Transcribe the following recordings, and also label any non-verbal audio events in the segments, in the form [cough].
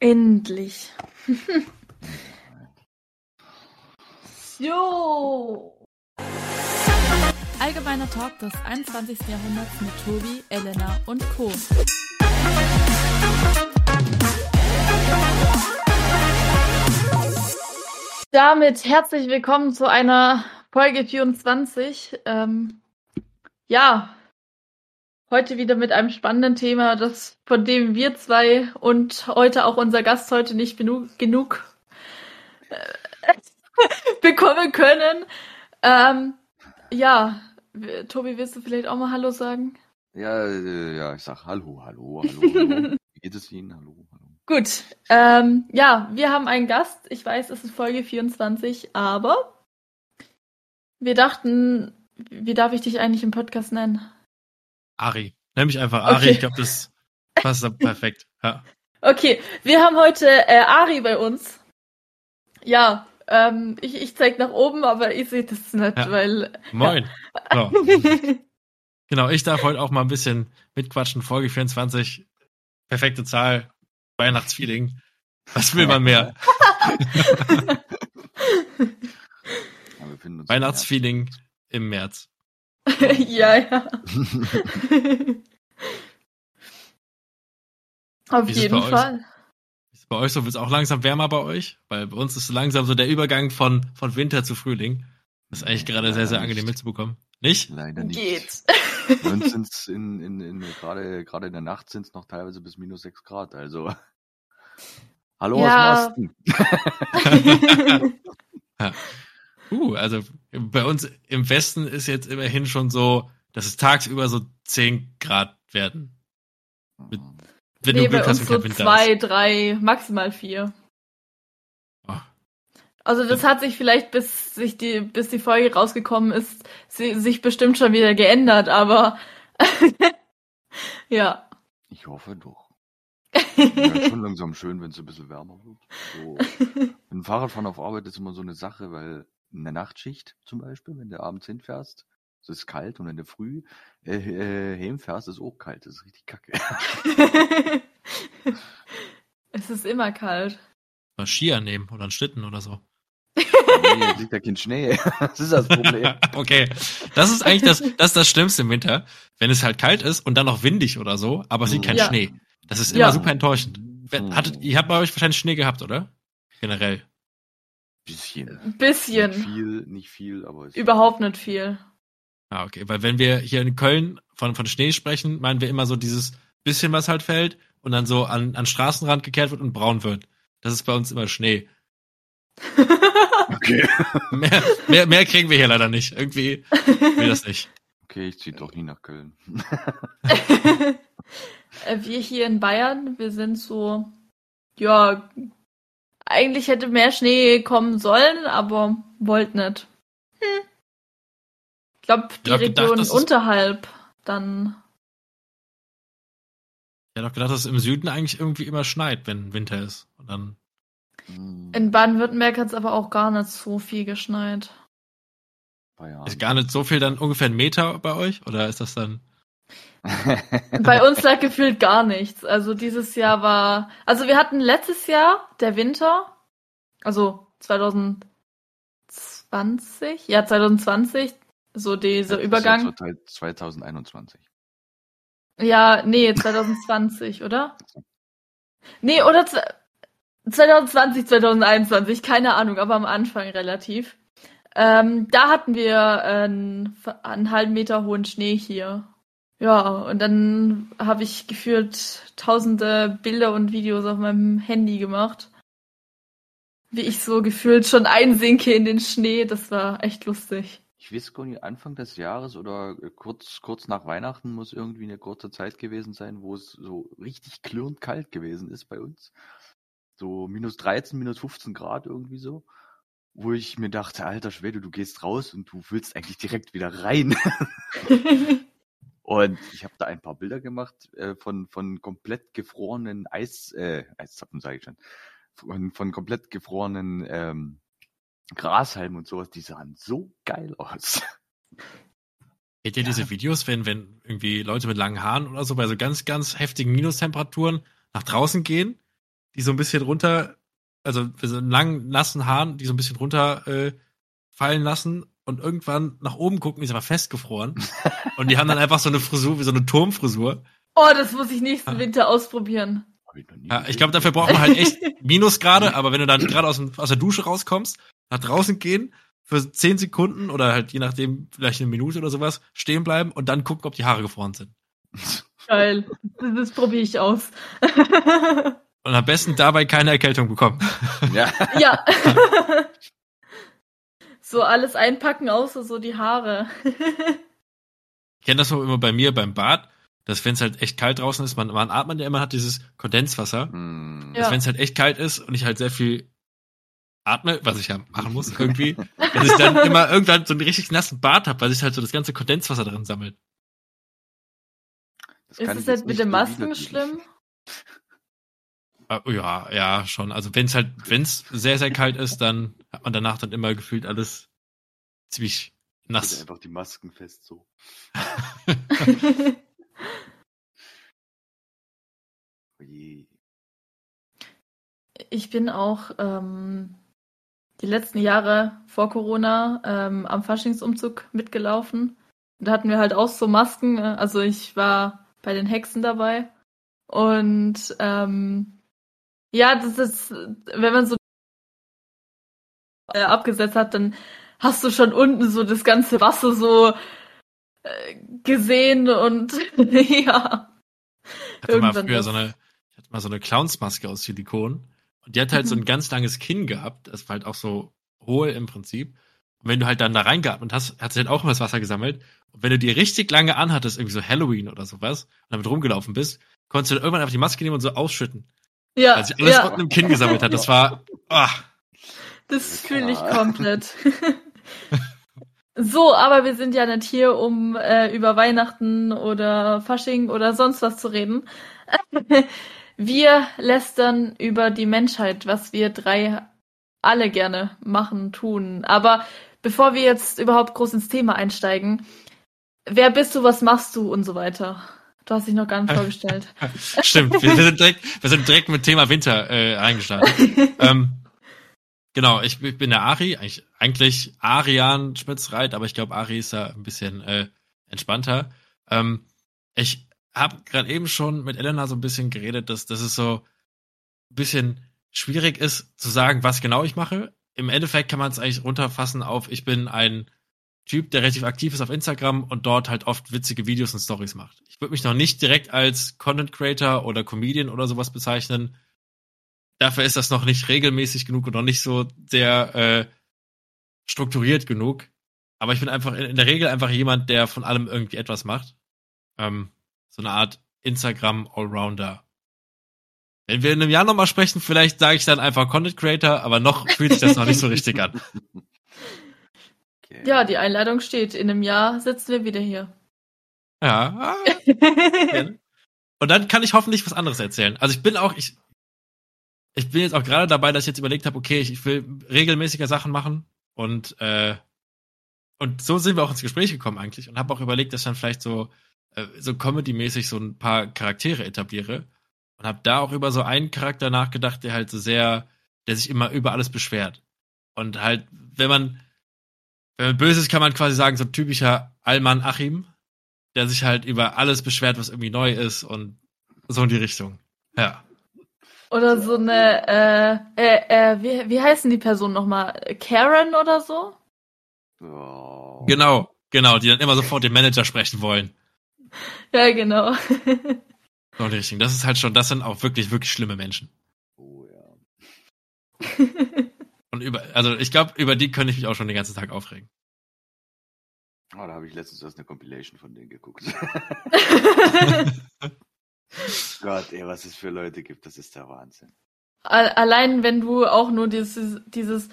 Endlich. [laughs] so. Allgemeiner Talk des 21. Jahrhunderts mit Tobi, Elena und Co. Damit herzlich willkommen zu einer Folge 24. Ähm, ja, heute wieder mit einem spannenden Thema, das von dem wir zwei und heute auch unser Gast heute nicht genug, genug äh, [laughs] bekommen können. Ähm, ja, Tobi, willst du vielleicht auch mal Hallo sagen? Ja, äh, ja, ich sag Hallo, Hallo, Hallo, Hallo. [laughs] Wie geht es Ihnen? Hallo, Hallo. Gut, ähm, ja, wir haben einen Gast. Ich weiß, es ist Folge 24, aber wir dachten, wie darf ich dich eigentlich im Podcast nennen? Ari. Nenn mich einfach Ari. Okay. Ich glaube, das passt perfekt. Ja. Okay, wir haben heute äh, Ari bei uns. Ja, ähm, ich, ich zeig nach oben, aber ich sehe das nicht, ja. weil. Moin. Ja. So. [laughs] genau, ich darf heute auch mal ein bisschen mitquatschen. Folge 24. Perfekte Zahl. Weihnachtsfeeling. Was will man mehr? [laughs] [laughs] Weihnachtsfeeling im März. [laughs] ja, ja. [laughs] Auf jeden Fall. Ist bei euch so, wird es auch langsam wärmer bei euch? Weil bei uns ist so langsam so der Übergang von, von Winter zu Frühling. Das ist eigentlich gerade sehr, sehr angenehm mitzubekommen. Nicht? Leider nicht. Geht. Bei uns [laughs] sind es in, in, in, gerade, gerade in der Nacht sind es noch teilweise bis minus 6 Grad. Also. Hallo ja. aus dem Osten. ja. Uh, also bei uns im Westen ist jetzt immerhin schon so, dass es tagsüber so 10 Grad werden. Mit, wenn nee, du Glück hast, so zwei, drei, maximal vier. Oh. Also das hat sich vielleicht bis sich die bis die Folge rausgekommen ist, sich bestimmt schon wieder geändert, aber [laughs] ja. Ich hoffe doch. ja, schon langsam schön, wenn es ein bisschen wärmer wird. So. [laughs] Ein Fahrradfahren auf Arbeit ist immer so eine Sache, weil in der Nachtschicht zum Beispiel, wenn du abends hinfährst, es ist kalt und in der Früh äh, äh, heimfährst, ist auch kalt. Das ist richtig kacke. [laughs] es ist immer kalt. Mal Skier nehmen oder einen Schlitten oder so. nee, liegt ja kein Schnee. [laughs] Das ist das Problem. [laughs] okay. Das ist eigentlich das, das, ist das Schlimmste im Winter, wenn es halt kalt ist und dann noch windig oder so, aber es liegt kein ja. Schnee. Das ist immer ja. super enttäuschend. Hattet, ihr habt bei euch wahrscheinlich Schnee gehabt, oder? Generell. Bisschen. Bisschen. Nicht viel, nicht viel, aber. Überhaupt nicht viel. Ah, okay. Weil wenn wir hier in Köln von, von Schnee sprechen, meinen wir immer so dieses bisschen, was halt fällt und dann so an, an Straßenrand gekehrt wird und braun wird. Das ist bei uns immer Schnee. [laughs] okay. [laughs] mehr, mehr, mehr kriegen wir hier leider nicht. Irgendwie will das nicht. Okay, ich zieh doch nie nach Köln. [laughs] Äh, wir hier in Bayern, wir sind so, ja, eigentlich hätte mehr Schnee kommen sollen, aber wollt nicht. Hm. Ich glaube, die ich Region gedacht, unterhalb dann. Ich hätte auch gedacht, dass es im Süden eigentlich irgendwie immer schneit, wenn Winter ist. Und dann. Hm. In Baden-Württemberg hat es aber auch gar nicht so viel geschneit. Ist gar nicht so viel dann ungefähr ein Meter bei euch? Oder ist das dann. [laughs] Bei uns lag gefühlt gar nichts. Also dieses Jahr war, also wir hatten letztes Jahr der Winter, also 2020, ja 2020, so dieser das Übergang. Ist ja 2021. Ja, nee, 2020, oder? Nee, oder 2020, 2021, keine Ahnung, aber am Anfang relativ. Ähm, da hatten wir einen, einen halben Meter hohen Schnee hier. Ja, und dann habe ich gefühlt tausende Bilder und Videos auf meinem Handy gemacht. Wie ich so gefühlt schon einsinke in den Schnee. Das war echt lustig. Ich weiß gar nicht, Anfang des Jahres oder kurz, kurz nach Weihnachten muss irgendwie eine kurze Zeit gewesen sein, wo es so richtig klirrend kalt gewesen ist bei uns. So minus 13, minus 15 Grad irgendwie so. Wo ich mir dachte, alter Schwede, du gehst raus und du willst eigentlich direkt wieder rein. [laughs] [laughs] Und ich habe da ein paar Bilder gemacht äh, von, von komplett gefrorenen Eis, äh, Eiszapfen sage ich schon, von, von komplett gefrorenen ähm, Grashalmen und sowas. Die sahen so geil aus. [laughs] Kennt ihr ja. diese Videos, wenn, wenn irgendwie Leute mit langen Haaren oder so bei so ganz, ganz heftigen Minustemperaturen nach draußen gehen die so ein bisschen runter, also so langen, nassen Haaren, die so ein bisschen runter äh, fallen lassen und irgendwann nach oben gucken, ist aber festgefroren. und die haben dann einfach so eine Frisur, wie so eine Turmfrisur. Oh, das muss ich nächsten ja. Winter ausprobieren. Ich ja, ich glaube, dafür braucht man halt echt [laughs] Minusgrade, aber wenn du dann gerade aus, aus der Dusche rauskommst, nach draußen gehen, für zehn Sekunden oder halt je nachdem, vielleicht eine Minute oder sowas, stehen bleiben und dann gucken, ob die Haare gefroren sind. [laughs] Geil. Das, das probiere ich aus. und am besten dabei keine Erkältung bekommen. Ja. ja. [laughs] so alles einpacken, außer so die Haare. [laughs] ich kenne das immer bei mir beim Bad, dass wenn es halt echt kalt draußen ist, man, man atmet ja immer, hat dieses Kondenswasser. Mm. Dass ja. wenn es halt echt kalt ist und ich halt sehr viel atme, was ich ja machen muss [laughs] irgendwie, dass ich dann immer irgendwann so einen richtig nassen Bart habe, weil sich halt so das ganze Kondenswasser drin sammelt. ist es halt mit den Masken schlimm? Ah, ja, ja, schon. Also wenn es halt, wenn es sehr, sehr kalt ist, dann hat man danach dann immer gefühlt alles ziemlich nass. Einfach die Masken fest so. [laughs] ich bin auch ähm, die letzten Jahre vor Corona ähm, am Faschingsumzug mitgelaufen. Da hatten wir halt auch so Masken. Äh, also ich war bei den Hexen dabei. Und ähm, ja, das ist, wenn man so äh, abgesetzt hat, dann hast du schon unten so das ganze Wasser so äh, gesehen und [laughs] ja. Ich hatte mal früher so eine, ich hatte mal so eine Clownsmaske aus Silikon und die hat halt mhm. so ein [laughs] ganz langes Kinn gehabt. Das war halt auch so hohl im Prinzip. Und wenn du halt dann da reingeatmet hast, hat sie halt auch immer das Wasser gesammelt. Und wenn du die richtig lange anhattest, irgendwie so Halloween oder sowas, und damit rumgelaufen bist, konntest du dann irgendwann einfach die Maske nehmen und so ausschütten. Ja. Weil sich alles ja. unten im Kinn gesammelt hat. Das war, ah. Das fühle ich komplett. [laughs] [laughs] so, aber wir sind ja nicht hier, um äh, über Weihnachten oder Fasching oder sonst was zu reden. [laughs] Wir lästern über die Menschheit, was wir drei alle gerne machen, tun. Aber bevor wir jetzt überhaupt groß ins Thema einsteigen, wer bist du, was machst du und so weiter? Du hast dich noch gar nicht vorgestellt. Stimmt, wir sind direkt, wir sind direkt mit Thema Winter äh, eingestartet. ähm, genau, ich, ich, bin der Ari, eigentlich, eigentlich Arian Schmitzreit, aber ich glaube, Ari ist da ein bisschen äh, entspannter. Ähm, ich habe gerade eben schon mit Elena so ein bisschen geredet, dass, dass es so ein bisschen schwierig ist zu sagen, was genau ich mache. Im Endeffekt kann man es eigentlich runterfassen auf, ich bin ein Typ, der relativ aktiv ist auf Instagram und dort halt oft witzige Videos und Stories macht. Ich würde mich noch nicht direkt als Content Creator oder Comedian oder sowas bezeichnen. Dafür ist das noch nicht regelmäßig genug und noch nicht so sehr äh, strukturiert genug. Aber ich bin einfach in der Regel einfach jemand, der von allem irgendwie etwas macht. Ähm, so eine Art Instagram Allrounder. Wenn wir in einem Jahr nochmal sprechen, vielleicht sage ich dann einfach Content Creator, aber noch fühlt sich das noch nicht so richtig an. Okay. Ja, die Einladung steht. In einem Jahr sitzen wir wieder hier. Ja. [laughs] Und dann kann ich hoffentlich was anderes erzählen. Also ich bin auch, ich, ich bin jetzt auch gerade dabei, dass ich jetzt überlegt habe, okay, ich will regelmäßiger Sachen machen und äh, und so sind wir auch ins Gespräch gekommen eigentlich und habe auch überlegt, dass dann vielleicht so äh, so Comedy-mäßig so ein paar Charaktere etabliere und habe da auch über so einen Charakter nachgedacht, der halt so sehr, der sich immer über alles beschwert. Und halt, wenn man, wenn man böse ist, kann man quasi sagen, so ein typischer Alman Achim, der sich halt über alles beschwert, was irgendwie neu ist und so in die Richtung. Ja. Oder so eine, äh, äh, äh wie, wie heißen die Personen nochmal? Karen oder so? Oh. Genau, genau, die dann immer sofort den Manager sprechen wollen. Ja, genau. So die Richtung. Das ist halt schon, das sind auch wirklich, wirklich schlimme Menschen. Oh ja. [laughs] Und über, also ich glaube, über die könnte ich mich auch schon den ganzen Tag aufregen. Oh, da habe ich letztens erst eine Compilation von denen geguckt. [laughs] [laughs] Gott, ey, was es für Leute gibt, das ist der Wahnsinn. Allein wenn du auch nur dieses, dieses,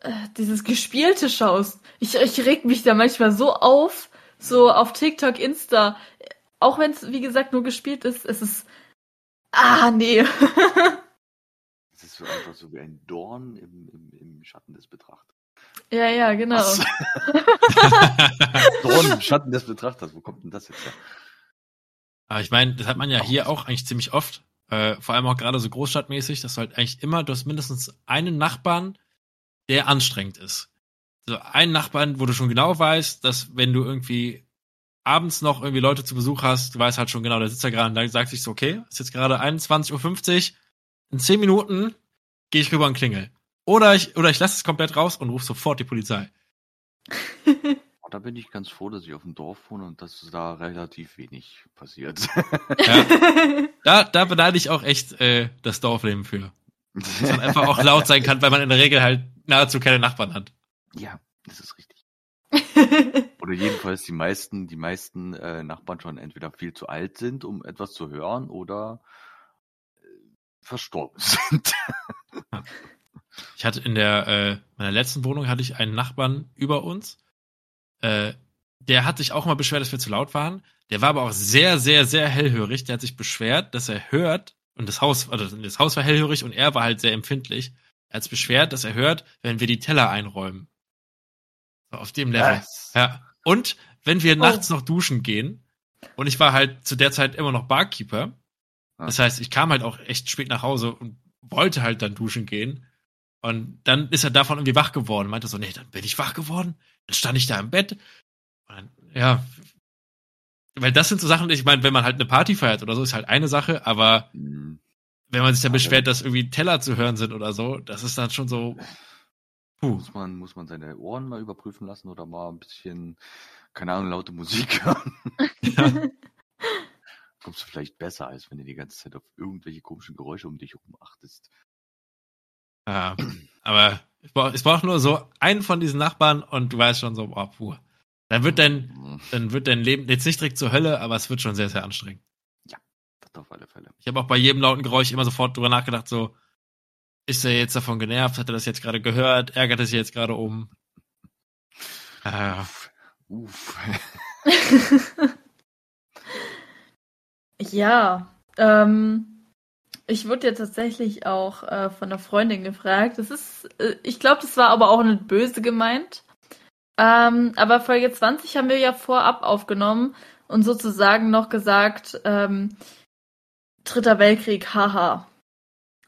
äh, dieses Gespielte schaust. Ich, ich reg mich da manchmal so auf, so auf TikTok, Insta, auch wenn es, wie gesagt, nur gespielt ist, es ist. Ah, nee. [laughs] es ist so einfach so wie ein Dorn im, im, im Schatten des Betrachters. Ja, ja, genau. [laughs] [laughs] Dorn im Schatten des Betrachters, wo kommt denn das jetzt her? Aber ich meine, das hat man ja hier auch eigentlich ziemlich oft. Äh, vor allem auch gerade so großstadtmäßig, dass du halt eigentlich immer, du hast mindestens einen Nachbarn, der anstrengend ist. So einen Nachbarn, wo du schon genau weißt, dass wenn du irgendwie abends noch irgendwie Leute zu Besuch hast, du weißt halt schon genau, der sitzt da gerade und da sagt sich so, okay, ist jetzt gerade 21.50 Uhr, in 10 Minuten gehe ich rüber und klingel. Oder ich, oder ich lasse es komplett raus und rufe sofort die Polizei. [laughs] Da bin ich ganz froh, dass ich auf dem Dorf wohne und dass da relativ wenig passiert. Ja. [laughs] Da, da beneide ich auch echt äh, das Dorfleben für. Dass man einfach auch laut sein kann, weil man in der Regel halt nahezu keine Nachbarn hat. ja, das ist richtig. [laughs] Oder jedenfalls die meisten, die meisten äh, Nachbarn schon entweder viel zu alt sind, um etwas zu hören, oder äh, verstorben [laughs] sind. Ich hatte in der äh, meiner letzten Wohnung hatte ich einen Nachbarn über uns. Äh, der hat sich auch mal beschwert, dass wir zu laut waren. Der war aber auch sehr, sehr, sehr hellhörig. Der hat sich beschwert, dass er hört und das Haus, also das Haus war hellhörig und er war halt sehr empfindlich. Er hat sich beschwert, dass er hört, wenn wir die Teller einräumen. So, auf dem Level. Was? Ja. Und wenn wir nachts noch duschen gehen, und ich war halt zu der Zeit immer noch Barkeeper, Ah. das heißt, ich kam halt auch echt spät nach Hause und wollte halt dann duschen gehen. Und dann ist er davon irgendwie wach geworden. Meinte so, nee, dann bin ich wach geworden. Dann stand ich da im Bett. Dann, ja. Weil das sind so Sachen, ich meine, wenn man halt eine Party feiert oder so, ist halt eine Sache, aber Hm, wenn man sich dann beschwert, dass irgendwie Teller zu hören sind oder so, das ist dann schon so, puh. Muss man, muss man seine Ohren mal überprüfen lassen oder mal ein bisschen, keine Ahnung, laute Musik [laughs] hören? Ja. [laughs] Kommst du vielleicht besser, als wenn du die ganze Zeit auf irgendwelche komischen Geräusche um dich herum achtest. Ja, aber es braucht, nur so einen von diesen Nachbarn und du weißt schon so, boah, puh. Dann wird dein, dann wird dein Leben jetzt nicht direkt zur Hölle, aber es wird schon sehr, sehr anstrengend. Das auf alle Fälle. Ich habe auch bei jedem lauten Geräusch immer sofort drüber nachgedacht, so, ist er jetzt davon genervt? Hat er das jetzt gerade gehört? Ärgert er sich jetzt gerade um? Äh, Uff. [laughs] Ja, ähm, ich wurde ja tatsächlich auch äh, von einer Freundin gefragt. Das ist, äh, ich glaube, das war aber auch nicht böse gemeint. Ähm, aber Folge 20 haben wir ja vorab aufgenommen und sozusagen noch gesagt, ähm, Dritter Weltkrieg, haha.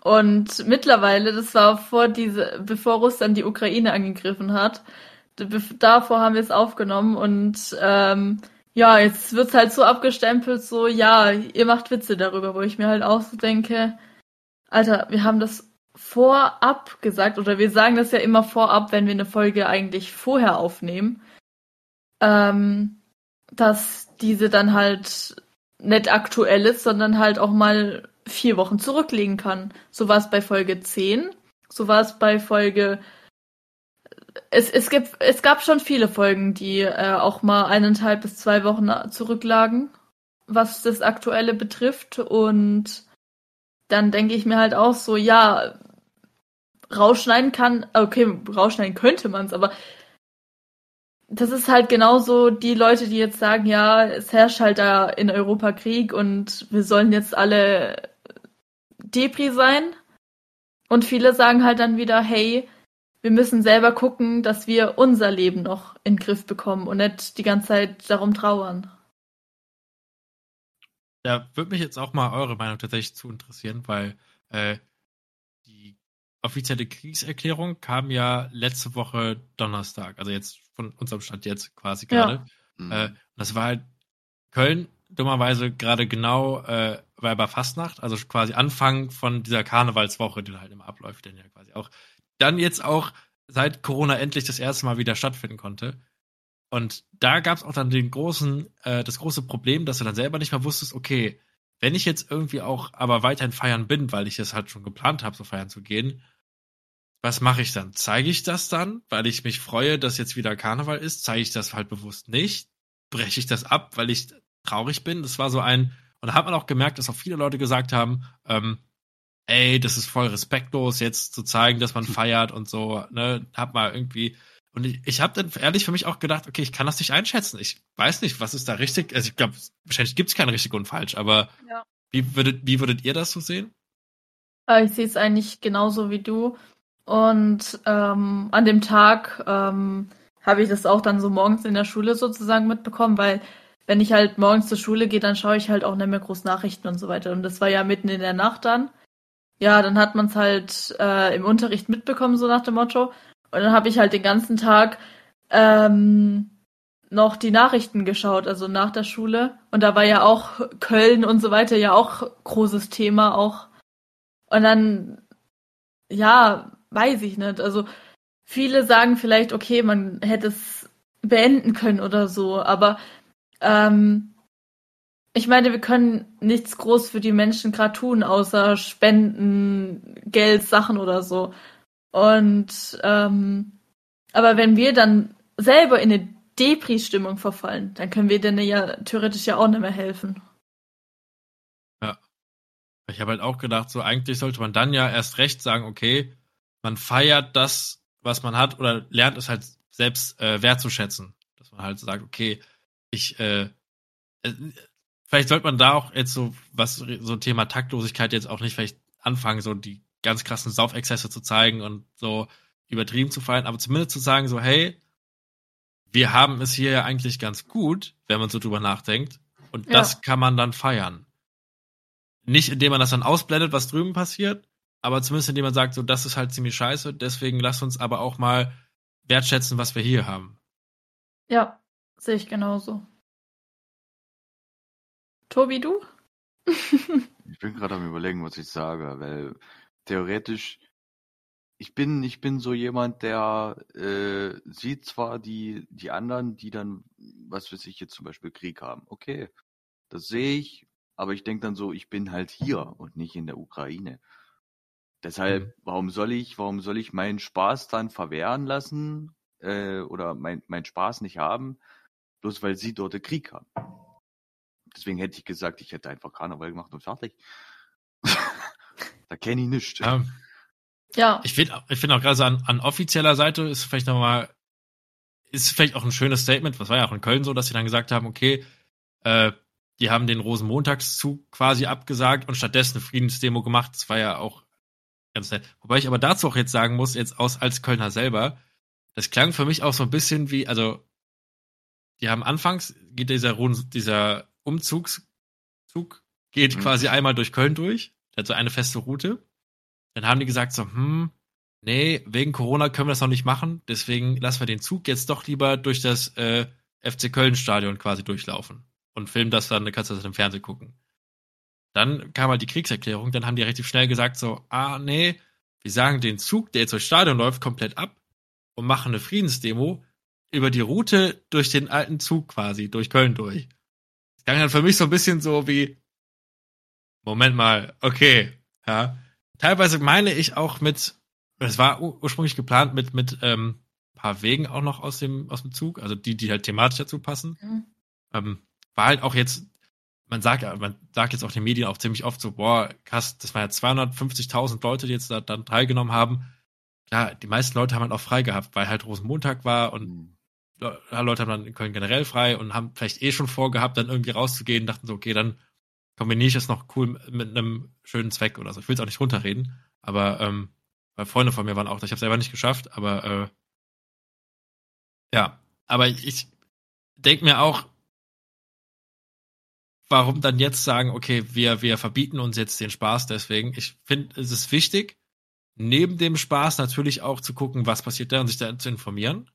Und mittlerweile, das war vor diese, bevor Russland die Ukraine angegriffen hat, davor haben wir es aufgenommen und ähm, ja, jetzt wird's halt so abgestempelt, so, ja, ihr macht Witze darüber, wo ich mir halt auch so denke, Alter, wir haben das vorab gesagt, oder wir sagen das ja immer vorab, wenn wir eine Folge eigentlich vorher aufnehmen, ähm, dass diese dann halt nicht aktuell ist, sondern halt auch mal vier Wochen zurückliegen kann. So war es bei Folge 10, so war es bei Folge es, es, gibt, es gab schon viele Folgen, die äh, auch mal eineinhalb bis zwei Wochen zurücklagen, was das Aktuelle betrifft. Und dann denke ich mir halt auch so, ja, rausschneiden kann, okay, rausschneiden könnte man es, aber das ist halt genauso die Leute, die jetzt sagen, ja, es herrscht halt da in Europa Krieg und wir sollen jetzt alle Depri sein. Und viele sagen halt dann wieder, hey, wir müssen selber gucken, dass wir unser Leben noch in den Griff bekommen und nicht die ganze Zeit darum trauern. da würde mich jetzt auch mal eure Meinung tatsächlich zu interessieren, weil äh, die offizielle Kriegserklärung kam ja letzte Woche Donnerstag, also jetzt von unserem Stand jetzt quasi Ja. gerade. Hm. Äh, und das war halt Köln dummerweise gerade genau äh, bei Fastnacht, also quasi Anfang von dieser Karnevalswoche, die halt immer abläuft, denn ja quasi auch dann jetzt auch seit Corona endlich das erste Mal wieder stattfinden konnte. Und da gab es auch dann den großen, äh, das große Problem, dass du dann selber nicht mehr wusstest, okay, wenn ich jetzt irgendwie auch aber weiterhin feiern bin, weil ich es halt schon geplant habe, so feiern zu gehen, was mache ich dann? Zeige ich das dann, weil ich mich freue, dass jetzt wieder Karneval ist? Zeige ich das halt bewusst nicht? Breche ich das ab, weil ich traurig bin? Das war so ein, und da hat man auch gemerkt, dass auch viele Leute gesagt haben, ähm, ey, das ist voll respektlos, jetzt zu zeigen, dass man [laughs] feiert und so, ne, hab mal irgendwie, und ich, ich habe dann ehrlich für mich auch gedacht, okay, ich kann das nicht einschätzen. Ich weiß nicht, was ist da richtig, also ich glaube, wahrscheinlich gibt's kein richtig und falsch, aber Ja. wie würdet, wie würdet ihr das so sehen? Äh, Ich sehe es eigentlich genauso wie du. Und ähm, an dem Tag ähm, habe ich das auch dann so morgens in der Schule sozusagen mitbekommen, weil wenn ich halt morgens zur Schule gehe, dann schaue ich halt auch nicht mehr groß Nachrichten und so weiter. Und das war ja mitten in der Nacht dann. Ja, dann hat man es halt äh, im Unterricht mitbekommen, so nach dem Motto. Und dann habe ich halt den ganzen Tag ähm, noch die Nachrichten geschaut, also nach der Schule. Und da war ja auch Köln und so weiter ja auch großes Thema auch. Und dann, ja, weiß ich nicht. Also viele sagen vielleicht, okay, man hätte es beenden können oder so, aber ähm, ich meine, wir können nichts groß für die Menschen gerade tun, außer Spenden, Geld, Sachen oder so. Und ähm, aber wenn wir dann selber in eine Depri-Stimmung verfallen, dann können wir denen ja theoretisch ja auch nicht mehr helfen. Ja. Ich habe halt auch gedacht, so eigentlich sollte man dann ja erst recht sagen, okay, man feiert das, was man hat, oder lernt es halt selbst äh, wertzuschätzen. Dass man halt sagt, okay, ich, äh, äh, vielleicht sollte man da auch jetzt so, was so Thema Taktlosigkeit jetzt auch nicht vielleicht anfangen, so die ganz krassen Saufexzesse zu zeigen und so übertrieben zu feiern, aber zumindest zu sagen, so, hey, wir haben es hier ja eigentlich ganz gut, wenn man so drüber nachdenkt. Und ja. das kann man dann feiern. Nicht indem man das dann ausblendet, was drüben passiert, aber zumindest indem man sagt, so, das ist halt ziemlich scheiße, deswegen lass uns aber auch mal wertschätzen, was wir hier haben. Ja, sehe ich genauso. Tobi, du? [laughs] ich bin gerade am überlegen, was ich sage, weil theoretisch ich bin, ich bin so jemand, der äh, sieht zwar die, die anderen, die dann, was weiß ich jetzt zum Beispiel Krieg haben. Okay, das sehe ich, aber ich denke dann so, ich bin halt hier und nicht in der Ukraine. Deshalb, mhm. warum soll ich, warum soll ich meinen Spaß dann verwehren lassen äh, oder mein, mein Spaß nicht haben, bloß weil sie dort den Krieg haben? Deswegen hätte ich gesagt, ich hätte einfach Karneval gemacht und fertig. [laughs] da kenne ich nichts. Ja. Ja. Ich finde ich find auch gerade so an, an offizieller Seite ist vielleicht nochmal, ist vielleicht auch ein schönes Statement, was war ja auch in Köln so, dass sie dann gesagt haben, okay, äh, die haben den Rosenmontagszug quasi abgesagt und stattdessen eine Friedensdemo gemacht. Das war ja auch ganz nett. Wobei ich aber dazu auch jetzt sagen muss, jetzt aus als Kölner selber, das klang für mich auch so ein bisschen wie, also die haben anfangs, geht dieser, dieser Umzugszug, geht mhm. quasi einmal durch Köln durch, der hat so eine feste Route. Dann haben die gesagt so, hm, nee, wegen Corona können wir das noch nicht machen, deswegen lassen wir den Zug jetzt doch lieber durch das äh, FC Köln Stadion quasi durchlaufen und filmen das dann, dann kannst du das im Fernsehen gucken. Dann kam halt die Kriegserklärung, dann haben die relativ schnell gesagt so, ah, nee, wir sagen den Zug, der jetzt durchs Stadion läuft, komplett ab und machen eine Friedensdemo über die Route durch den alten Zug quasi, durch Köln durch. Das klang dann für mich so ein bisschen so wie, Moment mal, okay, ja, teilweise meine ich auch mit, es war ursprünglich geplant mit, mit ähm, paar Wegen auch noch aus dem, aus dem Zug, also die, die halt thematisch dazu passen. Mhm. Ähm, war halt auch jetzt, man sagt, man sagt jetzt auch den Medien auch ziemlich oft so, boah, krass, das waren ja 250.000 Leute, die jetzt da dann teilgenommen haben. Ja, die meisten Leute haben halt auch frei gehabt, weil halt Rosenmontag war und mhm. Leute haben dann in Köln generell frei und haben vielleicht eh schon vorgehabt, dann irgendwie rauszugehen, dachten so, okay, dann kombiniere ich das noch cool mit einem schönen Zweck oder so. Ich will es auch nicht runterreden, aber ähm, weil Freunde von mir waren auch da. Ich habe selber nicht geschafft, aber äh, ja, aber ich denke mir auch, warum dann jetzt sagen, okay, wir, wir verbieten uns jetzt den Spaß deswegen. Ich finde, es ist wichtig, neben dem Spaß natürlich auch zu gucken, was passiert da und sich da zu informieren.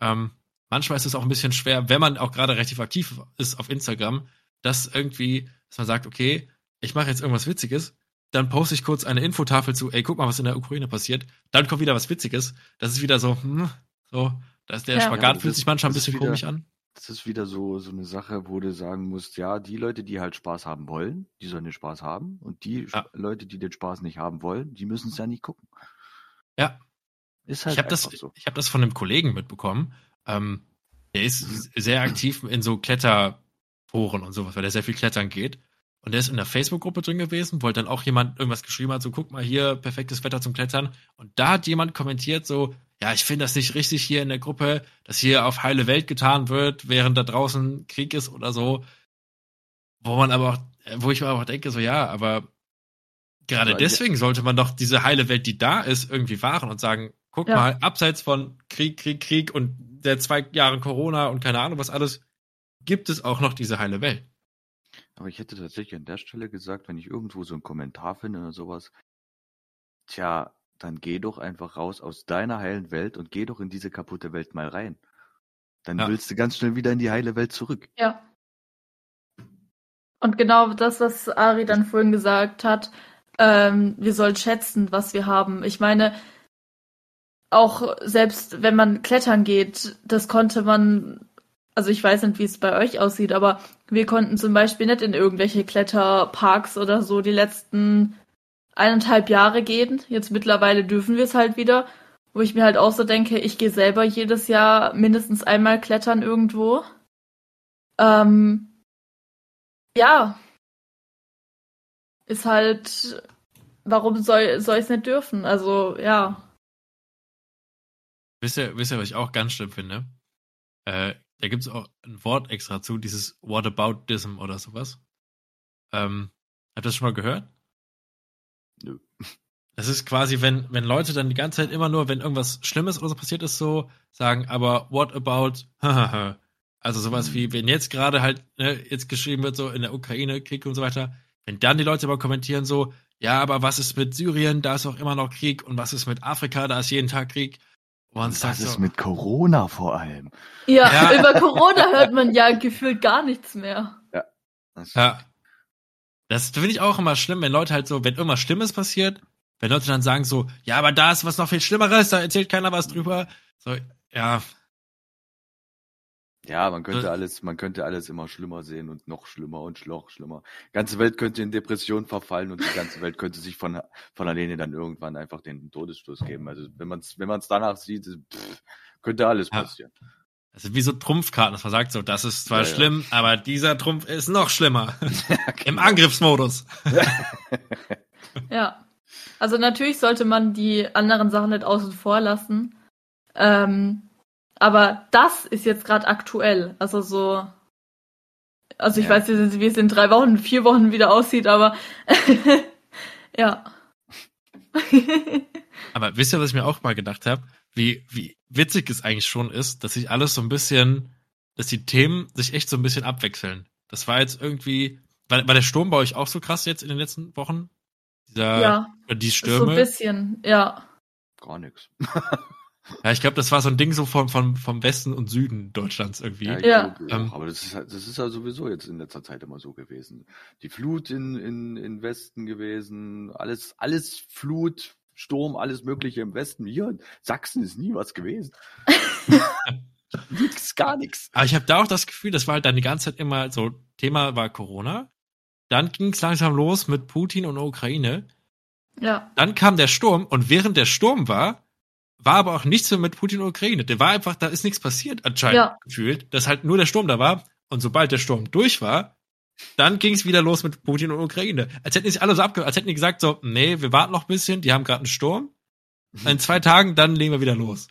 Ähm, manchmal ist es auch ein bisschen schwer, wenn man auch gerade relativ aktiv ist auf Instagram, das irgendwie dass man sagt, okay, ich mache jetzt irgendwas Witziges, dann poste ich kurz eine Infotafel zu, ey, guck mal, was in der Ukraine passiert, dann kommt wieder was Witziges. Das ist wieder so, hm, so, dass der ja, Spagat ja, fühlt sich manchmal ein bisschen wieder, komisch an. Das ist wieder so, so eine Sache, wo du sagen musst, ja, die Leute, die halt Spaß haben wollen, die sollen den Spaß haben. Und die ja. Leute, die den Spaß nicht haben wollen, die müssen es ja nicht gucken. Ja. Ist halt ich habe das, so. ich hab das von einem Kollegen mitbekommen. Ähm, der ist sehr aktiv in so Kletter, Foren und sowas, weil der sehr viel klettern geht. Und der ist in der Facebook-Gruppe drin gewesen, wollte dann auch jemand irgendwas geschrieben hat, so guck mal hier, perfektes Wetter zum Klettern. Und da hat jemand kommentiert so, ja, ich finde das nicht richtig hier in der Gruppe, dass hier auf heile Welt getan wird, während da draußen Krieg ist oder so. Wo man aber auch, wo ich mir aber auch denke, so ja, aber gerade aber deswegen ja. sollte man doch diese heile Welt, die da ist, irgendwie wahren und sagen, guck ja. mal, abseits von Krieg, Krieg, Krieg und der zwei Jahre Corona und keine Ahnung was alles, gibt es auch noch diese heile Welt. Aber ich hätte tatsächlich an der Stelle gesagt, wenn ich irgendwo so einen Kommentar finde oder sowas, tja, dann geh doch einfach raus aus deiner heilen Welt und geh doch in diese kaputte Welt mal rein. Dann Ja. willst du ganz schnell wieder in die heile Welt zurück. Ja. Und genau das, was Ari dann vorhin gesagt hat, ähm, wir sollen schätzen, was wir haben. Ich meine, auch selbst wenn man klettern geht, das konnte man, also ich weiß nicht, wie es bei euch aussieht, aber wir konnten zum Beispiel nicht in irgendwelche Kletterparks oder so die letzten eineinhalb Jahre gehen. Jetzt mittlerweile dürfen wir es halt wieder, wo ich mir halt auch so denke, ich gehe selber jedes Jahr mindestens einmal klettern irgendwo. Ähm, ja. Ist halt, warum soll, soll ich es nicht dürfen? Also, ja. Wisst ihr, wisst ihr, was ich auch ganz schlimm finde? Äh, da gibt es auch ein Wort extra zu, dieses Whataboutism oder sowas. Ähm, habt ihr das schon mal gehört? Nö. Das ist quasi, wenn, wenn Leute dann die ganze Zeit immer nur, wenn irgendwas Schlimmes oder so passiert ist, so sagen, aber what about, also sowas Mhm. wie, wenn jetzt gerade halt, ne, jetzt geschrieben wird, so in der Ukraine, Krieg und so weiter, wenn dann die Leute aber kommentieren so, ja, aber was ist mit Syrien, da ist auch immer noch Krieg und was ist mit Afrika, da ist jeden Tag Krieg. Und man Und sagt das ist so, mit Corona vor allem. Ja, Ja. [laughs] über Corona hört man ja gefühlt gar nichts mehr. Das, Ja. Das finde ich auch immer schlimm, wenn Leute halt so, wenn irgendwas Schlimmes passiert, wenn Leute dann sagen so, ja, aber da ist was noch viel Schlimmeres, da erzählt keiner was drüber. So, ja, ja, man könnte alles, man könnte alles immer schlimmer sehen und noch schlimmer und noch schlimmer. Die ganze Welt könnte in Depression verfallen und die ganze Welt könnte sich von, von alleine dann irgendwann einfach den Todesstoß geben. Also wenn man es wenn man's danach sieht, pff, könnte alles Ja. passieren. das ist wie so Trumpfkarten, dass man sagt so, das ist zwar Ja, ja. schlimm, aber dieser Trumpf ist noch schlimmer. [laughs] [laughs] Im Genau. Angriffsmodus. [laughs] Ja. Also natürlich sollte man die anderen Sachen nicht außen vor lassen. Ähm, aber das ist jetzt gerade aktuell. Also so. Also ich Ja. weiß jetzt, wie es in drei Wochen, vier Wochen wieder aussieht, aber [laughs] ja. [laughs] Aber wisst ihr, was ich mir auch mal gedacht habe? Wie, wie witzig es eigentlich schon ist, dass sich alles so ein bisschen, dass die Themen sich echt so ein bisschen abwechseln. Das war jetzt irgendwie, war, war der Sturm bei euch auch so krass jetzt in den letzten Wochen? Dieser, ja, oder die so ein Stürme? bisschen, ja. Gar nichts. [laughs] Ja, ich glaube, das war so ein Ding so vom, vom, vom Westen und Süden Deutschlands irgendwie. Ja, Ja. glaube Ähm. aber das ist, halt- das ist ja sowieso jetzt in letzter Zeit immer so gewesen. Die Flut in, in, in Westen gewesen, alles, alles Flut, Sturm, alles Mögliche im Westen. Hier in Sachsen ist nie was gewesen. [laughs] nix, gar nichts. Aber ich habe da auch das Gefühl, das war halt dann die ganze Zeit immer so, Thema war Corona. Dann ging es langsam los mit Putin und der Ukraine. Ja. Dann kam der Sturm und während der Sturm war, war aber auch nichts mehr mit Putin und Ukraine. Der war einfach, da ist nichts passiert anscheinend Ja. gefühlt, dass halt nur der Sturm da war. Und sobald der Sturm durch war, dann ging es wieder los mit Putin und Ukraine. Als hätten die sich alle so abge als hätten die gesagt so, nee, wir warten noch ein bisschen, die haben gerade einen Sturm. In zwei Tagen, dann legen wir wieder los.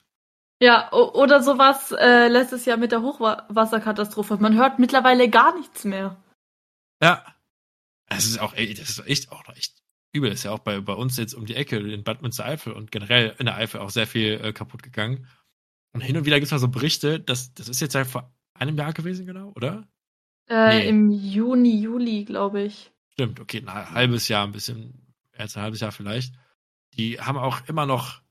Ja, oder sowas äh, letztes Jahr mit der Hochwasserkatastrophe. Man hört mittlerweile gar nichts mehr. Ja. Das ist auch, ey, das ist echt auch noch echt übel. Ist ja auch bei, bei uns jetzt um die Ecke in Bad Münstereifel und generell in der Eifel auch sehr viel äh, kaputt gegangen. Und hin und wieder gibt es mal so Berichte, dass, das ist jetzt ja vor einem Jahr gewesen, genau, oder? Äh, Nee. Im Juni, Juli, glaube ich. Stimmt, okay, ein halbes Jahr, ein bisschen, als ein halbes Jahr vielleicht. Die haben auch immer noch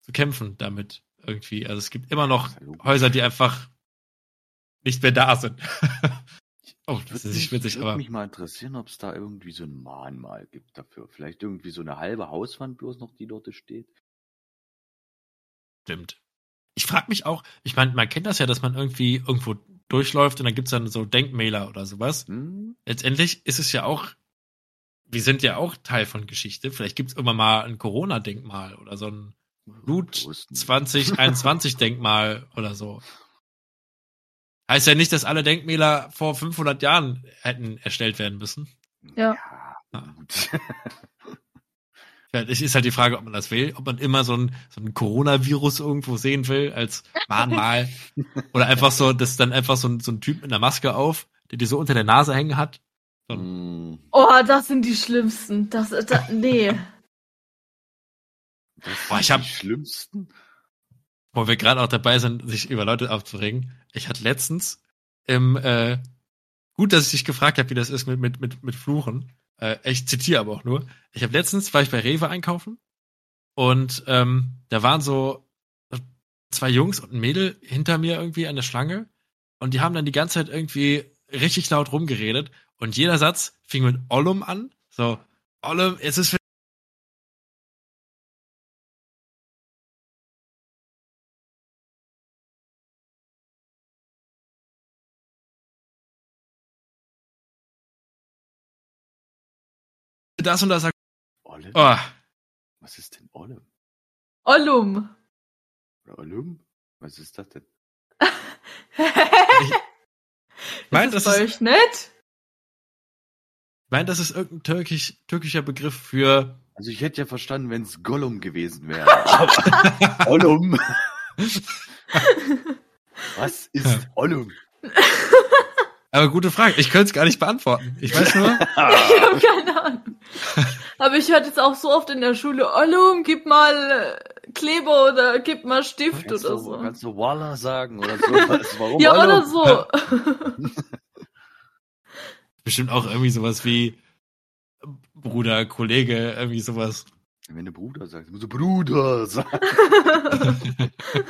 zu kämpfen damit irgendwie. Also es gibt immer noch Häuser, die einfach nicht mehr da sind. [laughs] oh, das ist nicht witzig, würde aber mich mal interessieren, ob es da irgendwie so ein Mahnmal gibt dafür. Vielleicht irgendwie so eine halbe Hauswand bloß noch, die dort steht. stimmt. Ich frage mich auch, ich meine, man kennt das ja, dass man irgendwie irgendwo durchläuft und dann gibt's dann so Denkmäler oder sowas. Hm? Letztendlich ist es ja auch, wir sind ja auch Teil von Geschichte. Vielleicht gibt's immer mal ein Corona-Denkmal oder so ein Blut Wussten. 2021 [laughs] Denkmal oder so. Heißt ja nicht, dass alle Denkmäler vor 500 Jahren hätten erstellt werden müssen. Ja. Gut. [laughs] Ja, es ist halt die Frage, ob man das will, ob man immer so ein, so ein Coronavirus irgendwo sehen will als Mahnmal. [laughs] Oder einfach so, dass dann einfach so ein, so ein Typ mit einer Maske auf, der die so unter der Nase hängen hat. Hm, Oh, das sind die schlimmsten. Das, da, nee. das Boah, ich sind hab- die schlimmsten. Wo wir gerade auch dabei sind, sich über Leute aufzuregen. Ich hatte letztens, im, äh, gut, dass ich dich gefragt habe, wie das ist mit, mit, mit, mit Fluchen. Äh, ich zitiere aber auch nur. Ich habe letztens, war ich bei Rewe einkaufen und ähm, da waren so zwei Jungs und ein Mädel hinter mir irgendwie an der Schlange und die haben dann die ganze Zeit irgendwie richtig laut rumgeredet und jeder Satz fing mit Ollum an. So, Ollum, es ist das und das. Ollem? Oh, Was ist denn? Ollum. Oder Ollum? Was ist das denn? ich mein, das das ist ist, voll nett. mein, das ist irgendein türkisch, türkischer Begriff für Also ich hätte ja verstanden, wenn es Gollum gewesen wäre. [laughs] Ollum. [laughs] Was ist. Ollum? [laughs] Aber gute Frage. Ich könnte es gar nicht beantworten. Ich weiß nur, [laughs] [laughs] Ich habe keine Ahnung. Aber ich hörte jetzt auch so oft in der Schule, Ollum, gib mal äh, Kleber oder gib mal Stift Kannst oder du, so. kannst du Walla sagen oder sowas? [laughs] Warum Ja, oder so. bestimmt auch irgendwie sowas wie Bruder, Kollege, irgendwie sowas. Wenn du Bruder sagst, musst du Bruder sagen.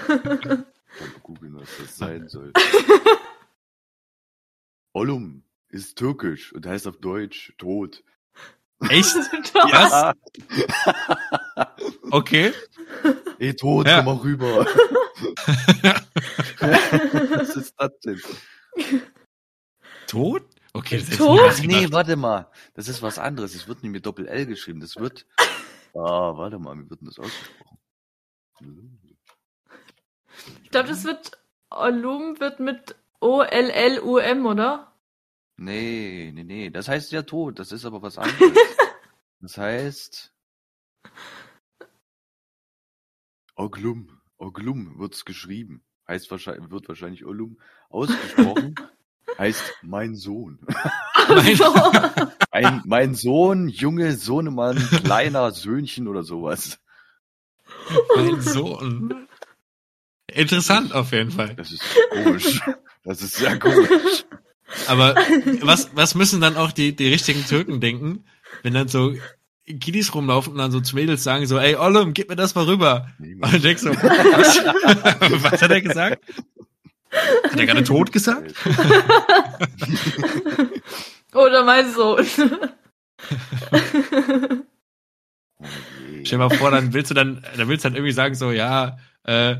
Mal googeln, was das sein soll. Ollum ist türkisch und heißt auf Deutsch Tod. Echt? [laughs] Ja. Okay. Ey, Tod, Ja. komm mal rüber. [laughs] was ist das denn? Tot? Okay, das Tot? Ach gedacht. nee, warte mal. Das ist was anderes. Es wird nicht mit Doppel-L geschrieben. Das wird. [laughs] Ah, warte mal, wie wird denn das ausgesprochen? Ich glaube, das wird Ollum wird mit O-L-L-U-M, oder? Nee, nee, nee. Das heißt ja tot. Das ist aber was anderes. [laughs] Das heißt. Oglum. Oglum wird's geschrieben. Heißt wahrscheinlich, wird wahrscheinlich Oglum ausgesprochen. [laughs] heißt mein Sohn. Mein- So. [laughs] Ein, mein Sohn, Junge, Sohnemann, kleiner Söhnchen oder sowas. Mein Sohn. Interessant auf jeden Fall. Das ist komisch. Das ist sehr komisch. Aber was, was müssen dann auch die, die richtigen Türken denken, wenn dann so Kiddies rumlaufen und dann so zu Mädels sagen so, ey Ollum, gib mir das mal rüber. Und du denkst so, was? [laughs] was hat er gesagt? Hat er gerade tot gesagt? [laughs] Oder mein Sohn. Oh. Stell dir mal vor, dann willst du dann, dann willst du dann irgendwie sagen so, ja, äh,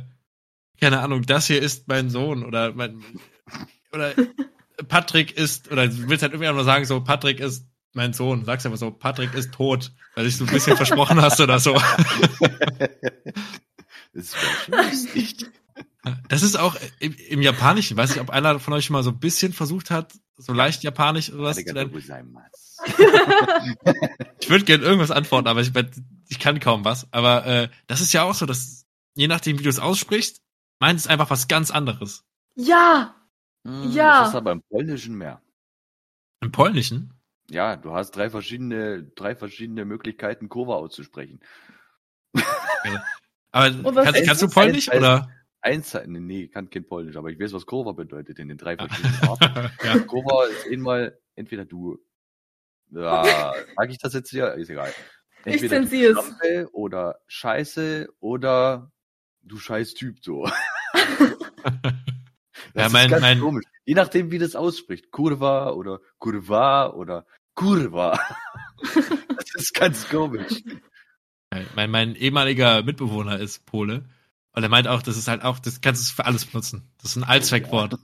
keine Ahnung, das hier ist mein Sohn oder mein, oder Patrick ist, oder du willst halt irgendwie nur sagen so, Patrick ist mein Sohn. Sagst einfach so, Patrick ist tot, weil dich so ein bisschen versprochen hast oder so. [laughs] Das wäre schon lustig. Das ist auch im, im Japanischen, weiß ich, ob einer von euch schon mal so ein bisschen versucht hat, so leicht Japanisch oder was zu lernen. Ich würde gerne irgendwas antworten, aber ich, ich kann kaum was. Aber äh, das ist ja auch so, dass je nachdem, wie du es aussprichst, meint es einfach was ganz anderes. ja, Hm, Ja. Das ist aber im Polnischen mehr. Im Polnischen? Ja, du hast drei verschiedene, drei verschiedene Möglichkeiten, Kurva auszusprechen. Aber [laughs] Und was kannst, kannst du? Polnisch Eins- oder? Eins, nee, nee, kann kein Polnisch, aber ich weiß, was Kurva bedeutet in den drei [laughs] verschiedenen Arten. ja. Kurva ist einmal, entweder du, ja, [laughs] sag ich das jetzt hier? Ist egal. Ich Entweder du zensier's. Schlampe oder Scheiße oder du scheiß Typ so. Ja, Das mein- ist ganz mein- komisch. Je nachdem, wie das ausspricht. Kurva oder Kurva oder Kurva. [laughs] das ist ganz komisch. Mein, mein ehemaliger Mitbewohner ist Pole. Und er meint auch, das ist halt auch, das kannst du für alles benutzen. Das ist ein Allzweckwort.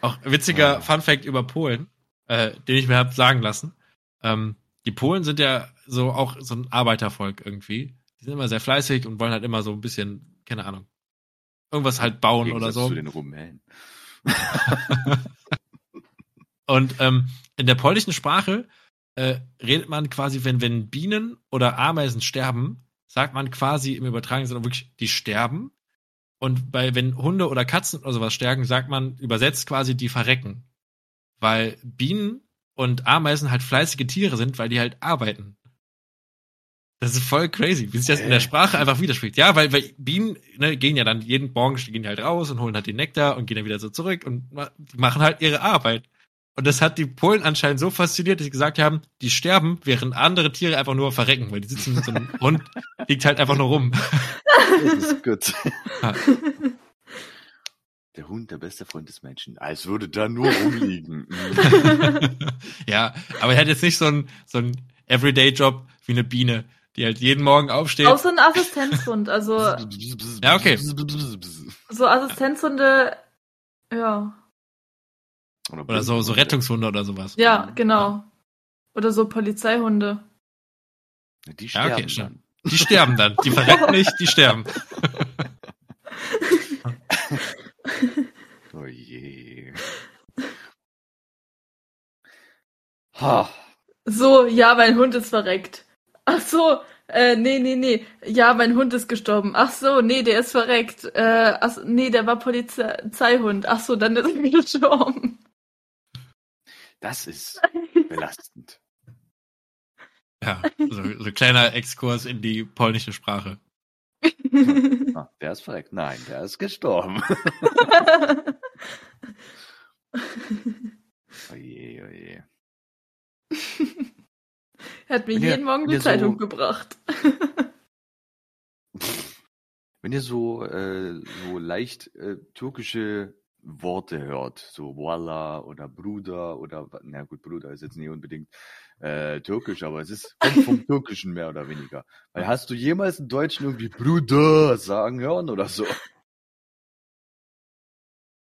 Auch witziger Ah. Fun Fact über Polen, äh, den ich mir hab sagen lassen. Ähm, die Polen sind ja so auch so ein Arbeitervolk irgendwie. Die sind immer sehr fleißig und wollen halt immer so ein bisschen, keine Ahnung, irgendwas halt bauen oder so. Zu den Rumänen. [laughs] Und ähm, in der polnischen Sprache äh, redet man quasi, wenn, wenn Bienen oder Ameisen sterben, sagt man quasi im übertragenen Sinne wirklich, die sterben. Und bei, wenn Hunde oder Katzen oder sowas sterben, sagt man übersetzt quasi, die verrecken. Weil Bienen und Ameisen halt fleißige Tiere sind, weil die halt arbeiten. Das ist voll crazy, wie sich das in der Sprache einfach widerspiegelt. Ja, weil, weil Bienen ne, gehen ja dann jeden Morgen gehen halt raus und holen halt den Nektar und gehen dann wieder so zurück und die machen halt ihre Arbeit. Und das hat die Polen anscheinend so fasziniert, dass sie gesagt haben, die sterben, während andere Tiere einfach nur verrecken, weil die sitzen mit so einem [laughs] Hund, liegt halt einfach nur rum. Das ist gut. Ja. Der Hund, der beste Freund des Menschen. Als würde da nur rumliegen. [laughs] Mhm. ja, aber er hat jetzt nicht so einen so einen Everyday-Job wie eine Biene, die halt jeden Morgen aufsteht. Auch so ein Assistenzhund. Also [laughs] Ja, okay. so Assistenzhunde, ja. Oder so, so Rettungshunde oder sowas. Ja, genau. Oder so Polizeihunde. Die Ja, okay, sterben dann. Die sterben dann. Die verrecken nicht, die sterben. [laughs] Oh je. Ha. So, ja, mein Hund ist verreckt. Ach so, äh, nee, nee, nee. Ja, mein Hund ist gestorben. Ach so, nee, der ist verreckt. Äh, ach, nee, der war Polizeihund. Ach so, dann ist er [laughs] gestorben. Das ist [laughs] belastend. Ja, so, so kleiner Exkurs in die polnische Sprache. [laughs] Ah, der ist verreckt. Nein, der ist gestorben. Oh je, oh je. Er hat mir Wenn ihr- jeden Morgen wenn die ihr so- Zeitung gebracht. [laughs] Wenn ihr so, äh, so leicht äh, türkische Worte hört, so Walla oder Bruder oder, na gut, Bruder ist jetzt nicht unbedingt äh, türkisch, aber es ist kommt vom [laughs] Türkischen mehr oder weniger. Weil hast du jemals einen Deutschen irgendwie Bruder sagen hören oder so?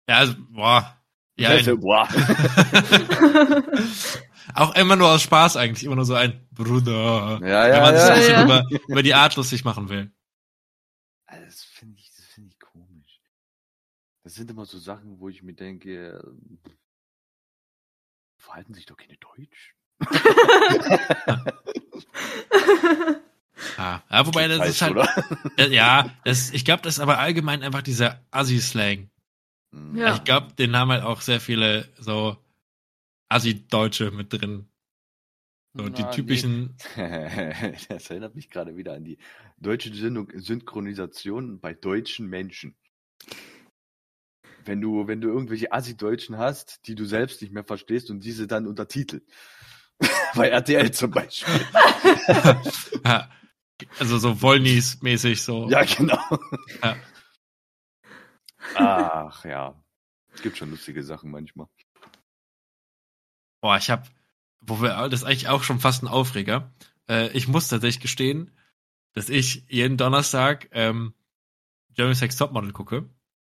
Ja, also, boah. Ja, Also, boah. [laughs] auch immer nur aus Spaß eigentlich, immer nur so ein Bruder. Ja, Wenn ja, man sich ja. ein bisschen ja. über, über die Art lustig machen will. Also, Das finde ich, das finde ich komisch. Das sind immer so Sachen, wo ich mir denke, äh, verhalten sich doch keine Deutsch. Ja, [laughs] ja wobei das ist Falsch, halt, oder? äh, ja, das, ich glaube, das ist aber allgemein einfach dieser Assi-Slang. Ja. Ich glaube, den haben halt auch sehr viele so Assi-Deutsche mit drin. So die Na, nee. typischen, [laughs] das erinnert mich gerade wieder an die deutsche Syn Synchronisation bei deutschen Menschen. Wenn du, wenn du irgendwelche Assi-Deutschen hast, die du selbst nicht mehr verstehst und diese dann untertitelt. [laughs] bei RTL zum Beispiel. [laughs] also so Wollnies-mäßig so. Ja, genau. Ja. Ach ja. Es gibt schon lustige Sachen manchmal. Boah, ich hab, wo wir, das ist eigentlich auch schon fast ein Aufreger. Äh, ich muss tatsächlich gestehen, dass ich jeden Donnerstag ähm, Jeremy Sex Topmodel gucke.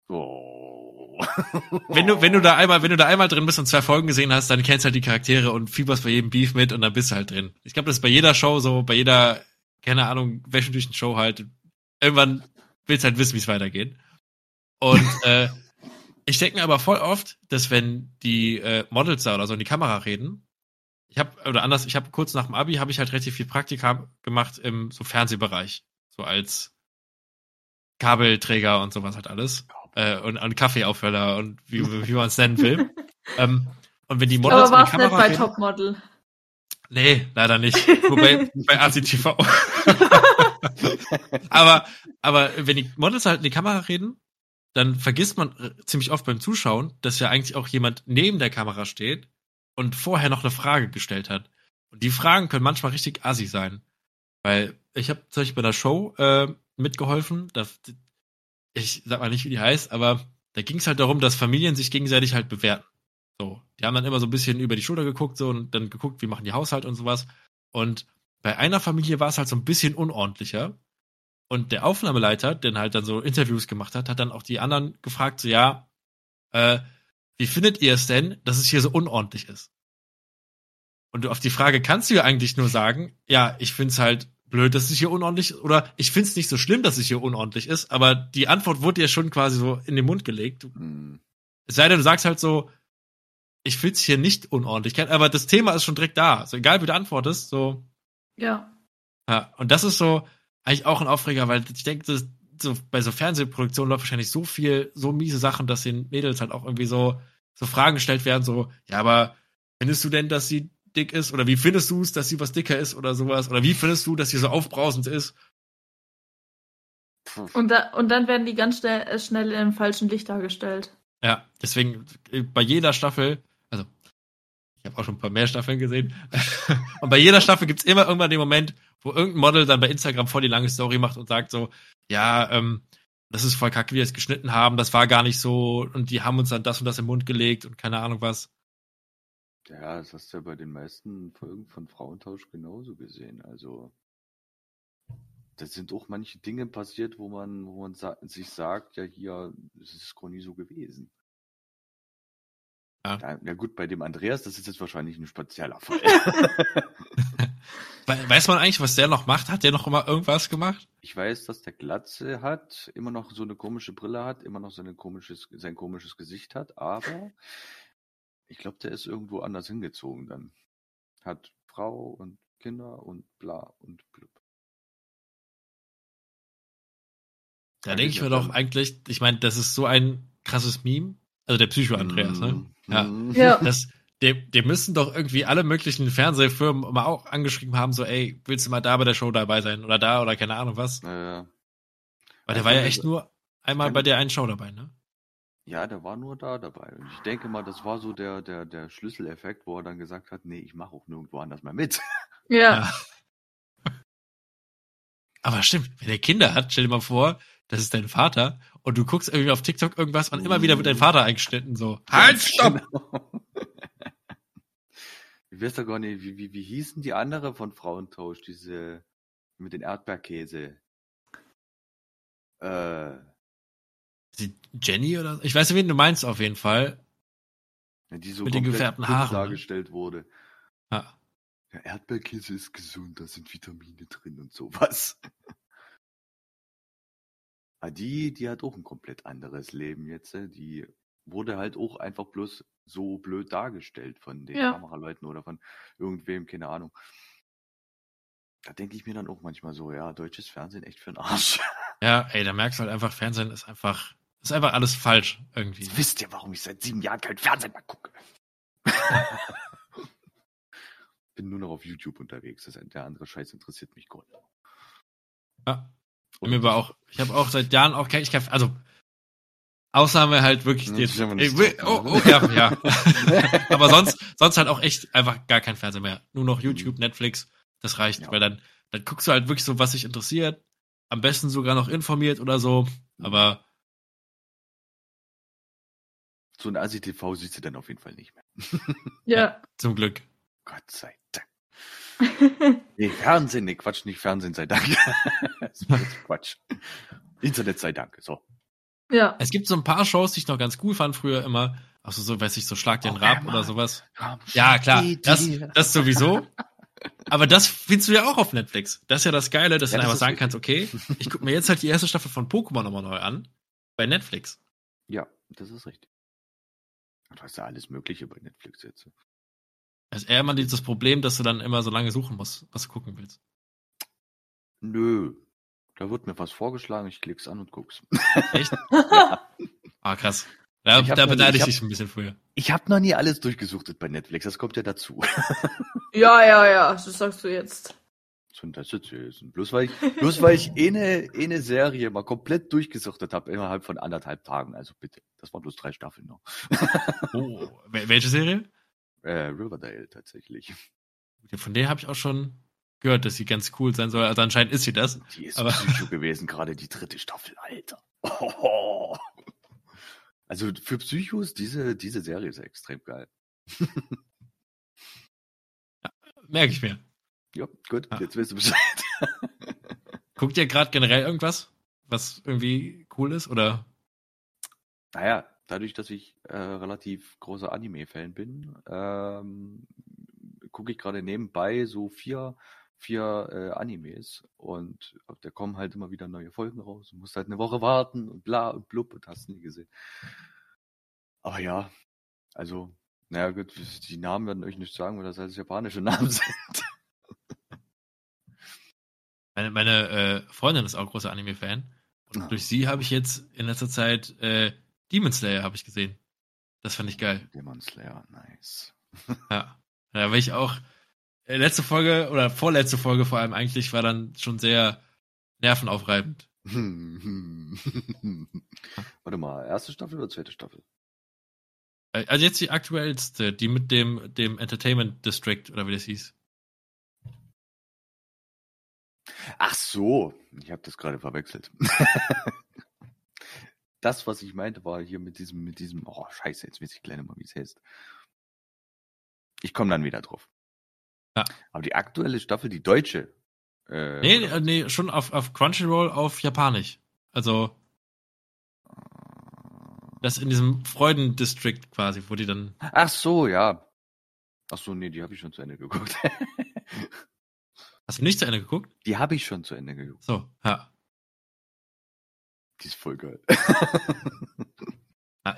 Oh. [laughs] Wenn du, wenn du da einmal, wenn du da einmal drin bist und zwei Folgen gesehen hast, dann kennst du halt die Charaktere und fieberst bei jedem Beef mit und dann bist du halt drin. Ich glaube, das ist bei jeder Show so, bei jeder, keine Ahnung, wöchentlichen Show halt. Irgendwann willst du halt wissen, wie es weitergeht. Und [laughs] äh, ich denke mir aber voll oft, dass wenn die äh, Models da oder so in die Kamera reden, ich habe oder anders, ich habe kurz nach dem Abi habe ich halt relativ viel Praktika gemacht im so Fernsehbereich, so als Kabelträger und sowas halt alles äh, und, und Kaffeeaufhörer und wie, wie man es nennen will. [laughs] ähm, und wenn die Models Aber in die war's nicht Kamera bei reden, Topmodel. Nee, leider nicht. [laughs] Wobei bei ACTV. [laughs] aber, aber wenn die Models halt in die Kamera reden, dann vergisst man äh, ziemlich oft beim Zuschauen, dass ja eigentlich auch jemand neben der Kamera steht und vorher noch eine Frage gestellt hat. Und die Fragen können manchmal richtig assi sein. Weil ich habe zum Beispiel bei der Show äh, mitgeholfen, da, ich sag mal nicht, wie die heißt, aber da ging es halt darum, dass Familien sich gegenseitig halt bewerten. So, die haben dann immer so ein bisschen über die Schulter geguckt so und dann geguckt, wie machen die Haushalt und sowas. Und bei einer Familie war es halt so ein bisschen unordentlicher. Und der Aufnahmeleiter, der halt dann so Interviews gemacht hat, hat dann auch die anderen gefragt, so ja, äh, wie findet ihr es denn, dass es hier so unordentlich ist? Und auf die Frage kannst du ja eigentlich nur sagen, ja, ich find's halt blöd, dass es hier unordentlich ist, oder ich find's nicht so schlimm, dass es hier unordentlich ist, aber die Antwort wurde dir schon quasi so in den Mund gelegt. Hm. Es sei denn, du sagst halt so, ich find's hier nicht unordentlich, aber das Thema ist schon direkt da. Also egal, wie du antwortest, so, Ja. ja, und das ist so eigentlich auch ein Aufreger, weil ich denke, das, so, bei so Fernsehproduktionen läuft wahrscheinlich so viel, so miese Sachen, dass den Mädels halt auch irgendwie so, so Fragen gestellt werden, so, ja, aber findest du denn, dass sie dick ist? Oder wie findest du es, dass sie was dicker ist oder sowas? Oder wie findest du, dass sie so aufbrausend ist? Und, da, und dann werden die ganz schnell, äh, schnell im falschen Licht dargestellt. Ja, deswegen äh, bei jeder Staffel, also ich habe auch schon ein paar mehr Staffeln gesehen, [laughs] und bei jeder Staffel gibt's immer irgendwann den Moment, wo irgendein Model dann bei Instagram voll die lange Story macht und sagt so, ja, ähm, das ist voll kacke, wie wir es geschnitten haben, das war gar nicht so und die haben uns dann das und das im Mund gelegt und keine Ahnung was. Ja, das hast du ja bei den meisten Folgen von Frauentausch genauso gesehen. Also, da sind auch manche Dinge passiert, wo man, wo man sa sich sagt, ja, hier, es ist gar nie so gewesen. Ja. Ja, gut, bei dem Andreas, das ist jetzt wahrscheinlich ein spezieller Fall. [laughs] [laughs] We- Weiß man eigentlich, was der noch macht? Hat der noch immer irgendwas gemacht? ich weiß, dass der Glatze hat, immer noch so eine komische Brille hat, immer noch seine komisches, sein komisches Gesicht hat, aber ich glaube, der ist irgendwo anders hingezogen dann. Hat Frau und Kinder und bla und blub. Da denke ich mir doch eigentlich, ich meine, das ist so ein krasses Meme. Also der Psycho-Andreas, ne? Ja. Mhm. Ja. Das, dem, dem müssen doch irgendwie alle möglichen Fernsehfirmen mal auch angeschrieben haben, so, ey, willst du mal da bei der Show dabei sein? Oder da oder keine Ahnung was. Äh, Weil der Also war ja kann echt nur einmal bei der einen Show dabei, ne? ja, der war nur da dabei. Und ich denke mal, das war so der, der, der Schlüsseleffekt, wo er dann gesagt hat, nee, ich mache auch nirgendwo anders mehr mit. [laughs] Ja. Aber stimmt, wenn der Kinder hat, stell dir mal vor, das ist dein Vater und du guckst irgendwie auf TikTok irgendwas und immer wieder wird dein Vater eingeschnitten, so. Halt, stopp! [laughs] Genau. Ich weiß doch gar nicht, wie, wie, wie hießen die andere von Frauentausch, diese mit den Erdbeerkäse? Äh, Die Jenny oder? Ich weiß nicht, wen du meinst auf jeden Fall. die so Mit den gefärbten Haaren, ne? dargestellt wurde. Ja. Ja, Erdbeerkäse ist gesund, da sind Vitamine drin und sowas. Ah, die, die hat auch ein komplett anderes Leben jetzt. äh. Die wurde halt auch einfach bloß so blöd dargestellt von den Ja. Kameraleuten oder von irgendwem, keine Ahnung. Da denke ich mir dann auch manchmal so, ja, deutsches Fernsehen echt für den Arsch. [laughs] Ja, ey, da merkst du halt einfach, Fernsehen ist einfach, ist einfach alles falsch irgendwie. Jetzt wisst ihr, warum ich seit sieben Jahren kein Fernsehen mehr gucke. [laughs] Bin nur noch auf YouTube unterwegs. Das, der andere Scheiß interessiert mich gar nicht. Ja. Mir war auch, ich habe auch seit Jahren auch kein, ich kann, also Ausnahme halt wirklich Ja, jetzt, das ist aber ey, nicht wi- so, oh, oh, ja, ja. [laughs] [laughs] Aber sonst, sonst halt auch echt einfach gar kein Fernseher mehr. Nur noch YouTube, Netflix, das reicht, Ja. weil dann, dann guckst du halt wirklich so, was dich interessiert. Am besten sogar noch informiert oder so. Aber So ein ASI-TV siehst du dann auf jeden Fall nicht mehr. Ja. [laughs] zum Glück. Gott sei Dank. [laughs] Nee, Fernsehen, nee, Quatsch, nicht Fernsehen sei Dank. das [laughs] ist alles Quatsch. Internet sei Dank, so. ja. Es gibt so ein paar Shows, die ich noch ganz cool fand früher immer. Also so, weiß ich, so Schlag den Oh, Rab oder sowas. Komm, Ja, klar, das, das sowieso. Aber das findest du ja auch auf Netflix. Das ist ja das Geile, dass Ja, du das einfach sagen kannst, okay, ich gucke mir jetzt halt die erste Staffel von Pokémon nochmal neu an. Bei Netflix. Ja, das ist richtig. Du hast ja alles Mögliche bei Netflix jetzt. Das ist eher immer dieses Problem, dass du dann immer so lange suchen musst, was du gucken willst. Nö. Da wird mir was vorgeschlagen, ich klick's an und guck's. Echt? [laughs] Ah, krass. Da, Ich da noch nie- beneide ich dich ein bisschen früher. Ich habe noch nie alles durchgesuchtet bei Netflix, das kommt ja dazu. [laughs] Ja, ja, ja. Das sagst du jetzt. So, das ist jetzt- Bloß weil ich, bloß weil ich eine, eine Serie mal komplett durchgesuchtet habe, innerhalb von anderthalb Tagen. Also bitte, das waren bloß drei Staffeln noch. Oh, wel- welche Serie? Äh, Riverdale tatsächlich. Von der habe ich auch schon gehört, dass sie ganz cool sein soll. Also anscheinend ist sie das. Die ist Aber- Psycho [laughs] gewesen, gerade die dritte Staffel, Alter. Oh. [laughs] Also für Psychos, diese, diese Serie ist extrem geil. [laughs] Merke ich mir. Ja, gut, Ah. jetzt weißt du Bescheid. Guckt ihr gerade generell irgendwas, was irgendwie cool ist? Oder? Naja, dadurch, dass ich äh, relativ großer Anime-Fan bin, ähm, gucke ich gerade nebenbei so vier, vier äh, Animes und da kommen halt immer wieder neue Folgen raus. Du musst halt eine Woche warten und bla und blub und hast nie gesehen. Aber ja, also, naja gut, die Namen werden euch nicht sagen, weil das alles japanische [laughs] Namen sind. Meine, meine äh, Freundin ist auch großer Anime-Fan. Und Ah. durch sie habe ich jetzt in letzter Zeit äh, Demon Slayer habe ich gesehen. Das fand ich geil. Demon Slayer, nice. [laughs] Ja. Da war ich auch, äh, letzte Folge oder vorletzte Folge vor allem eigentlich war dann schon sehr nervenaufreibend. [laughs] [laughs] Warte mal, erste Staffel oder zweite Staffel? Äh, Also jetzt die aktuellste, die mit dem, dem Entertainment District oder wie das hieß. Ach so, ich habe das gerade verwechselt. Das, was ich meinte, war hier mit diesem, mit diesem, oh scheiße, jetzt weiß ich gleich mal, wie es heißt. Ich komme dann wieder drauf. Ja. Aber die aktuelle Staffel, die deutsche. Äh, Nee, oder äh, nee, schon auf, auf Crunchyroll auf Japanisch. Also das in diesem Freuden-District quasi, wo die dann. Ach so, ja. Ach so, nee, die habe ich schon zu Ende geguckt. [laughs] Hast du nicht zu Ende geguckt? die habe ich schon zu Ende geguckt. So, ja. Die ist voll geil. [laughs]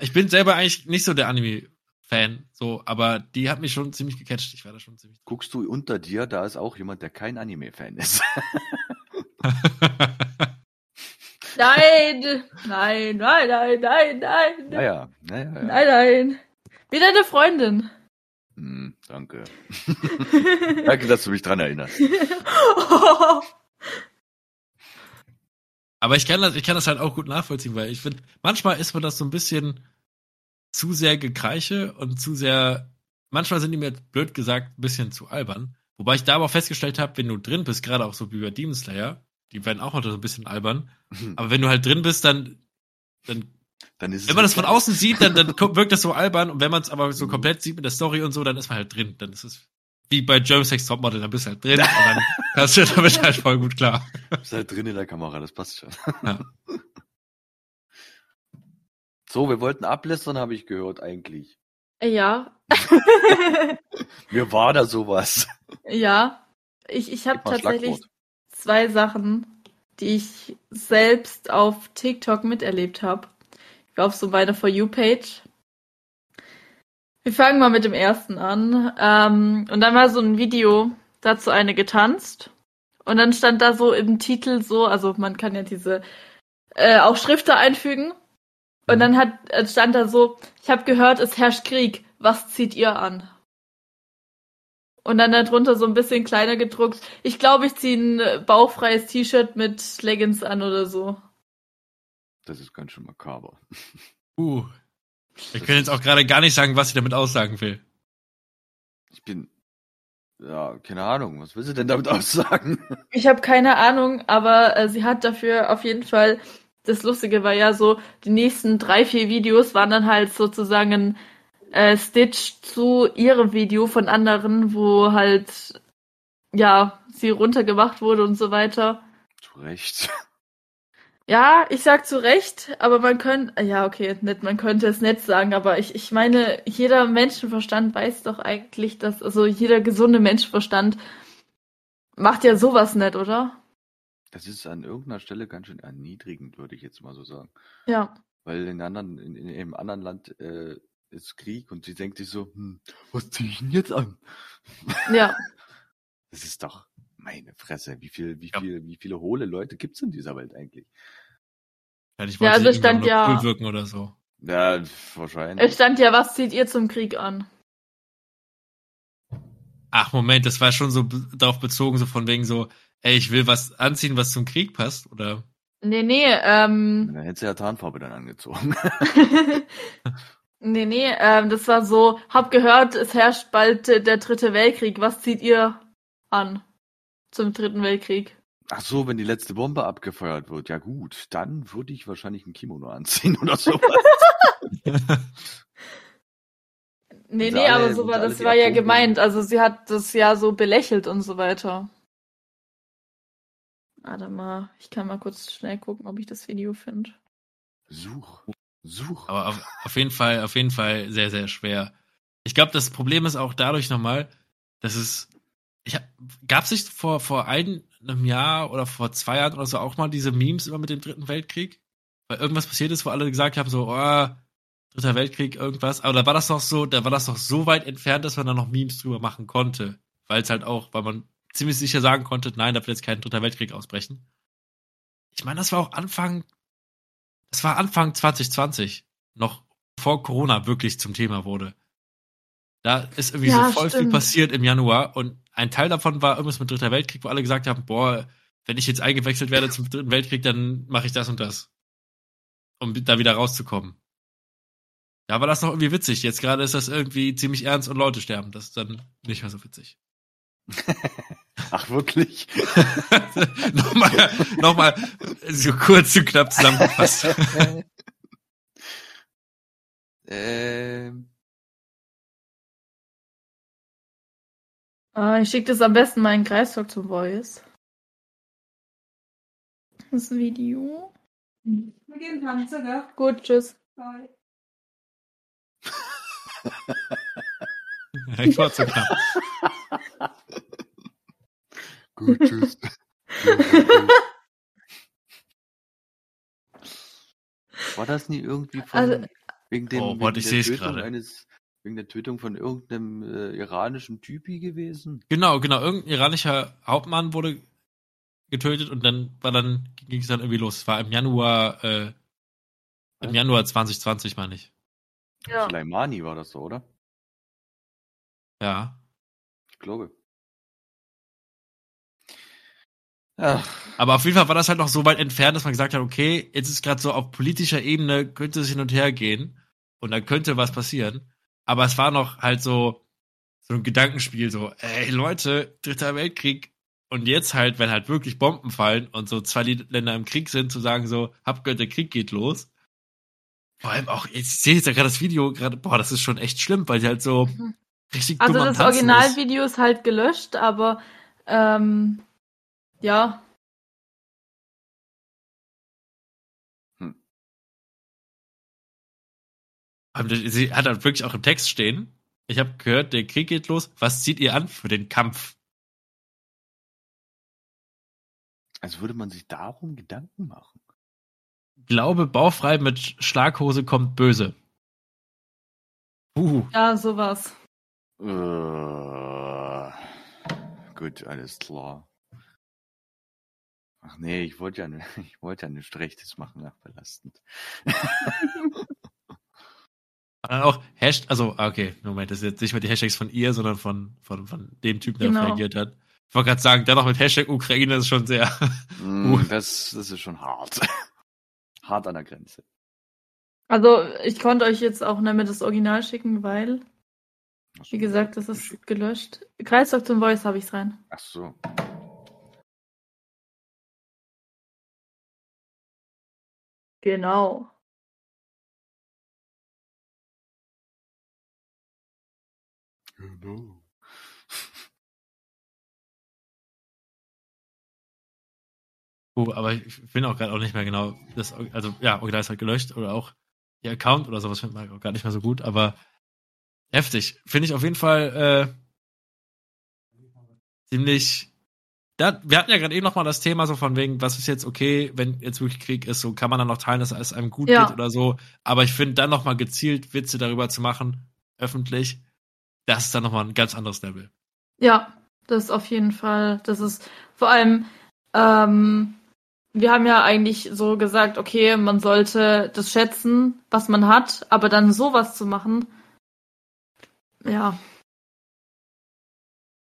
Ich bin selber eigentlich nicht so der Anime-Fan, so, aber die hat mich schon ziemlich gecatcht. Ich war da schon ziemlich. Guckst du unter dir, da ist auch jemand, der kein Anime-Fan ist. [laughs] Nein, nein, nein, nein, nein, nein, naja, naja, ja. nein, nein. Wie deine Freundin. Hm, danke. [laughs] danke, dass du mich dran erinnerst. Aber ich kann das, ich kann das halt auch gut nachvollziehen, weil ich finde, manchmal ist mir das so ein bisschen zu sehr Gekreiche und zu sehr, manchmal sind die mir blöd gesagt ein bisschen zu albern. Wobei ich da aber auch festgestellt habe, wenn du drin bist, gerade auch so wie bei Demon Slayer, die werden auch heute so ein bisschen albern. Aber wenn du halt drin bist, dann, dann Dann ist es wenn man das von außen sieht, dann, dann [laughs] wirkt das so albern und wenn man es aber so komplett sieht mit der Story und so, dann ist man halt drin. Dann ist es wie bei German Sex Topmodel, dann bist du halt drin und dann [laughs] kannst du damit halt voll gut klar. Ist halt drin in der Kamera, das passt schon. Ja. [laughs] So, wir wollten ablästern, habe ich gehört, eigentlich. ja. [laughs] Mir war da sowas. ja. Ich, ich habe tatsächlich zwei Sachen, die ich selbst auf TikTok miterlebt habe. Ich war auf so meine For You-Page. Wir fangen mal mit dem ersten an. Ähm, und dann war so ein Video, dazu eine getanzt. Und dann stand da so im Titel so, also man kann ja diese äh, auch Schriften einfügen. Und dann hat äh, stand da so, ich habe gehört, es herrscht Krieg. Was zieht ihr an? Und dann darunter so ein bisschen kleiner gedruckt. Ich glaube, ich ziehe ein äh, bauchfreies T-Shirt mit Leggings an oder so. Das ist ganz schön makaber. [laughs] Uh. Ich kann jetzt auch gerade gar nicht sagen, was ich damit aussagen will. Ich bin. Ja, keine Ahnung. Was will sie denn damit [laughs] aussagen? Ich habe keine Ahnung, aber äh, sie hat dafür auf jeden Fall. Das Lustige war ja so, die nächsten drei, vier Videos waren dann halt sozusagen ein äh, Stitch zu ihrem Video von anderen, wo halt ja sie runtergemacht wurde und so weiter. Zu Recht. Ja, ich sag zu Recht, aber man könnte, ja, okay, nicht, man könnte es nicht sagen, aber ich, ich meine, jeder Menschenverstand weiß doch eigentlich, dass, also jeder gesunde Menschenverstand macht ja sowas nicht, oder? Das ist an irgendeiner Stelle ganz schön erniedrigend, würde ich jetzt mal so sagen. Ja. Weil in, anderen, in, in einem anderen Land äh, ist Krieg und sie denkt sich so, hm, was ziehe ich denn jetzt an? Ja. [laughs] Das ist doch meine Fresse. Wie viel, wie Ja. viel, wie viele hohle Leute gibt's in dieser Welt eigentlich? Ja, wollte also sie stand ja- cool wirken oder so. Ja, Es wahrscheinlich. stand ja, was zieht ihr zum Krieg an? Ach, Moment, das war schon so darauf bezogen, so von wegen so, ey, ich will was anziehen, was zum Krieg passt, oder? Nee, nee, ähm, Dann hätte sie ja Tarnfarbe dann angezogen. [laughs] nee, nee, ähm, das war so, hab gehört, es herrscht bald äh, der dritte Weltkrieg, was zieht ihr an zum dritten Weltkrieg? Ach so, wenn die letzte Bombe abgefeuert wird, ja gut, dann würde ich wahrscheinlich ein Kimono anziehen oder sowas. [laughs] Nee, nee, alle- aber so war das war ja gemeint. Also sie hat das ja so belächelt und so weiter. Warte mal, ich kann mal kurz schnell gucken, ob ich das Video finde. Such. Such. Aber auf, auf jeden Fall, auf jeden Fall sehr, sehr schwer. Ich glaube, das Problem ist auch dadurch nochmal, dass es, gab es nicht vor, vor ein, einem Jahr oder vor zwei Jahren oder so auch mal diese Memes immer mit dem Dritten Weltkrieg? Weil irgendwas passiert ist, wo alle gesagt haben, so, oh, Dritter Weltkrieg, irgendwas. Aber da war das noch so, da war das noch so weit entfernt, dass man da noch Memes drüber machen konnte. Weil es halt auch, weil man ziemlich sicher sagen konnte, nein, da wird jetzt kein Dritter Weltkrieg ausbrechen. Ich meine, das war auch Anfang, das war Anfang 2020, noch vor Corona wirklich zum Thema wurde. Da ist irgendwie Ja, so voll viel stimmt. passiert im Januar und ein Teil davon war irgendwas mit Dritter Weltkrieg, wo alle gesagt haben, boah, wenn ich jetzt eingewechselt werde zum Dritten Weltkrieg, dann mache ich das und das. Um da wieder rauszukommen. Da war das noch irgendwie witzig. Jetzt gerade ist das irgendwie ziemlich ernst und Leute sterben. Das ist dann nicht mehr so witzig. [laughs] Ach, wirklich? [laughs] nochmal, nochmal so kurz und knapp zusammengefasst. [laughs] ähm, Ah, ich schicke das am besten mal in Kreistalk zum Voice. Das Video. Wir gehen tanzen, gell? Gut, tschüss. Bye. [laughs] ich war zu knapp. [laughs] gut, tschüss. War das nie irgendwie von Also- wegen dem Oh, wegen ich der Tötung gerade. eines wegen der Tötung von irgendeinem äh, iranischen Typi gewesen? Genau, genau. Irgendein iranischer Hauptmann wurde getötet und dann war dann ging es dann irgendwie los. Es war im Januar, äh, im? Januar 2020, meine ich. Ja. Sulaimani war das so, oder? Ja. Ich glaube. Ach, Aber auf jeden Fall war das halt noch so weit entfernt, dass man gesagt hat, okay, jetzt ist gerade so auf politischer Ebene könnte es hin und her gehen und da könnte was passieren. Aber es war noch halt so so ein Gedankenspiel, so, ey Leute, dritter Weltkrieg. Und jetzt halt, wenn halt wirklich Bomben fallen und so zwei Länder im Krieg sind, zu sagen so, habt gehört, der Krieg geht los. Vor allem auch, ich sehe jetzt ja gerade das Video, gerade, boah, das ist schon echt schlimm, weil die halt so Mhm. richtig Also das. Originalvideo ist halt gelöscht, aber ähm, ja. Sie hat halt wirklich auch im Text stehen. Ich habe gehört, der Krieg geht los. Was zieht ihr an für den Kampf? als würde man sich darum Gedanken machen. Glaube bauchfrei mit Schlaghose kommt böse. Uh, Ja, sowas. Äh, gut, alles klar. Ach nee, ich wollte ja, ne- [laughs] ich wollte ja nichts Rechtes machen, ach, belastend. [laughs] dann auch Hashtag, also ah, okay, Moment, das ist jetzt nicht mehr die Hashtags von ihr, sondern von von, von dem Typen, der Genau. reagiert hat. Ich wollte gerade sagen, dennoch mit Hashtag Ukraine ist schon sehr. [laughs] Mm, Uh. das, das ist schon hart. [laughs] hart an der Grenze. Also ich konnte euch jetzt auch nicht mehr das Original schicken, weil, wie gesagt, das ist gelöscht. Kreistalk zum Voice habe ich's rein. Ach so. Genau. Genau. [laughs] Uh, aber ich finde auch gerade auch nicht mehr genau, das, also ja, Original ist halt gelöscht oder auch ihr Account oder sowas findet man auch gar nicht mehr so gut, aber heftig. Finde ich auf jeden Fall äh, ziemlich. Da, wir hatten ja gerade eben noch mal das Thema so von wegen, was ist jetzt okay, wenn jetzt wirklich Krieg ist, so kann man dann noch teilen, dass es einem gut Ja. geht oder so. Aber ich finde dann noch mal gezielt Witze darüber zu machen, öffentlich, das ist dann noch mal ein ganz anderes Level. Ja, das ist auf jeden Fall. Das ist vor allem, ähm, wir haben ja eigentlich so gesagt, okay, man sollte das schätzen, was man hat, aber dann sowas zu machen, ja,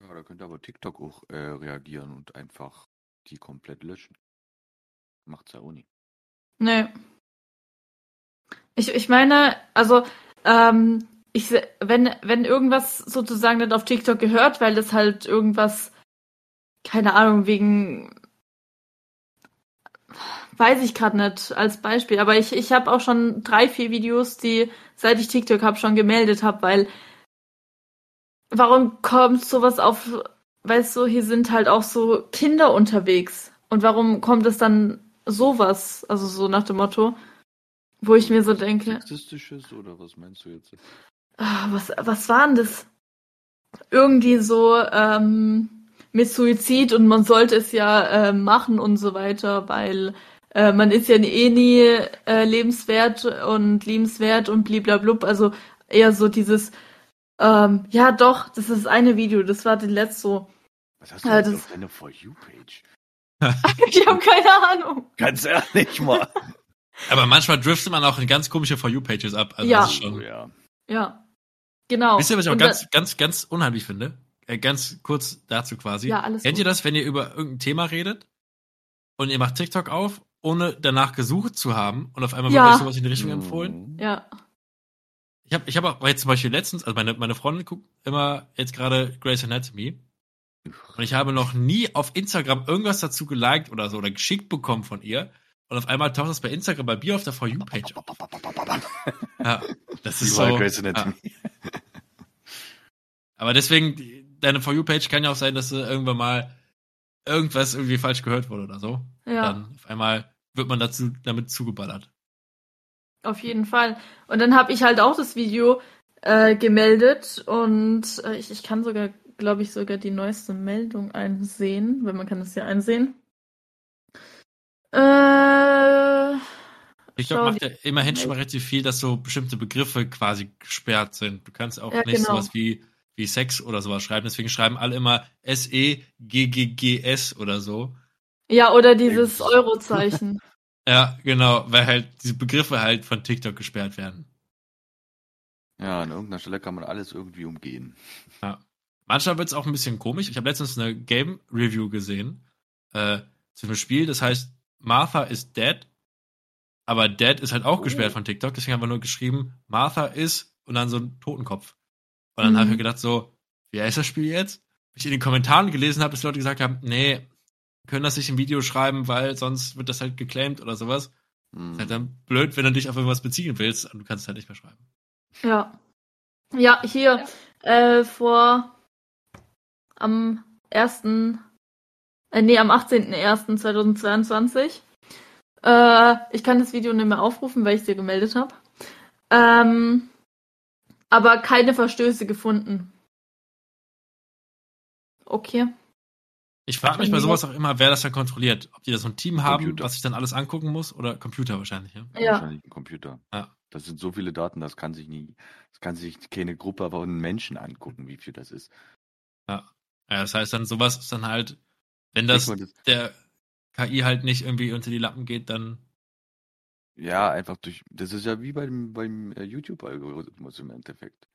Ja, da könnte aber TikTok auch äh, reagieren und einfach die komplett löschen. Macht's ja auch nicht. nee. Ich, ich meine, also, ähm, ich, wenn, wenn irgendwas sozusagen nicht auf TikTok gehört, weil das halt irgendwas, keine Ahnung, wegen, weiß ich gerade nicht als Beispiel, aber ich, ich habe auch schon drei, vier Videos, die seit ich TikTok habe, schon gemeldet habe, weil warum kommt sowas auf, weißt du, hier sind halt auch so Kinder unterwegs und warum kommt es dann sowas, also so nach dem Motto, wo ich mir so denke, Sexistisches oder was meinst du jetzt? Ah, was, was war denn das? Irgendwie so ähm, mit Suizid und man sollte es ja äh, machen und so weiter, weil äh, man ist ja eh nie äh, lebenswert und liebenswert und bliblablub. Also eher so dieses, ähm, ja doch, das ist das eine Video, das war den letzten so. Was hast du denn das- auf deiner For You-Page? [laughs] ich habe keine Ahnung. Ganz ehrlich mal. Aber manchmal driftet man auch in ganz komische For You-Pages ab. Also Ja. das ist Oh, schon, ja. Ja. Genau. Wisst ihr, was ich auch Und ganz, ganz, ganz unheimlich finde? Äh, ganz kurz dazu quasi. Ja, alles Kennt gut. ihr das, wenn ihr über irgendein Thema redet und ihr macht TikTok auf, ohne danach gesucht zu haben und auf einmal Ja. wird euch sowas in die Richtung empfohlen? Mhm. ja. Ich habe ich hab auch jetzt zum Beispiel letztens, also meine, meine Freundin guckt immer jetzt gerade Grey's Anatomy und ich habe noch nie auf Instagram irgendwas dazu geliked oder so oder geschickt bekommen von ihr und auf einmal taucht das bei Instagram bei mir auf der For You-Page auf. Ja, das ist so. Grey's Ja. Aber deswegen, deine For You-Page kann ja auch sein, dass äh, irgendwann mal irgendwas irgendwie falsch gehört wurde oder so. Ja. Dann auf einmal wird man dazu damit zugeballert. Auf jeden Fall. Und dann habe ich halt auch das Video äh, gemeldet und äh, ich, ich kann sogar, glaube ich, sogar die neueste Meldung einsehen, weil man kann das ja einsehen. Äh, TikTok macht ja immerhin schon mal relativ viel, dass so bestimmte Begriffe quasi gesperrt sind. Du kannst auch Ja, nicht genau. sowas wie, wie Sex oder sowas schreiben. Deswegen schreiben alle immer S-E-G-G-G-S oder so. ja, oder dieses Eurozeichen. [laughs] Ja, genau, weil halt diese Begriffe halt von TikTok gesperrt werden. Ja, an irgendeiner Stelle kann man alles irgendwie umgehen. Manchmal wird es auch ein bisschen komisch. Ich habe letztens eine Game-Review gesehen äh, zu einem Spiel, das heißt Martha is dead. Aber dead ist halt auch gesperrt von TikTok, deswegen haben wir nur geschrieben, Martha is und dann so ein Totenkopf. Und dann Mhm. habe ich mir gedacht, so, wie heißt das Spiel jetzt? Ich in den Kommentaren gelesen habe, dass Leute gesagt haben, nee, können das nicht im Video schreiben, weil sonst wird das halt geclaimed oder sowas. Hm. Ist halt dann blöd, wenn du dich auf irgendwas beziehen willst und du kannst es halt nicht mehr schreiben. Ja. Ja, hier äh, vor am 1. Äh, nee, am 18.01.2022. Äh, ich kann das Video nicht mehr aufrufen, weil ich es dir gemeldet habe. Ähm, aber keine Verstöße gefunden. Okay. Ich frage mich bei sowas auch immer, wer das dann kontrolliert. Ob die da so ein Team haben, Computer. was sich dann alles angucken muss oder Computer wahrscheinlich. Ja? Ja. Wahrscheinlich ein Computer. Ja. Das sind so viele Daten, das kann sich nie, das kann sich keine Gruppe von Menschen angucken, wie viel das ist. Ja, das heißt dann, sowas ist dann halt, wenn das das- der KI halt nicht irgendwie unter die Lappen geht, dann. Ja, einfach durch. Das ist ja wie beim, beim äh, YouTube-Algorithmus im Endeffekt.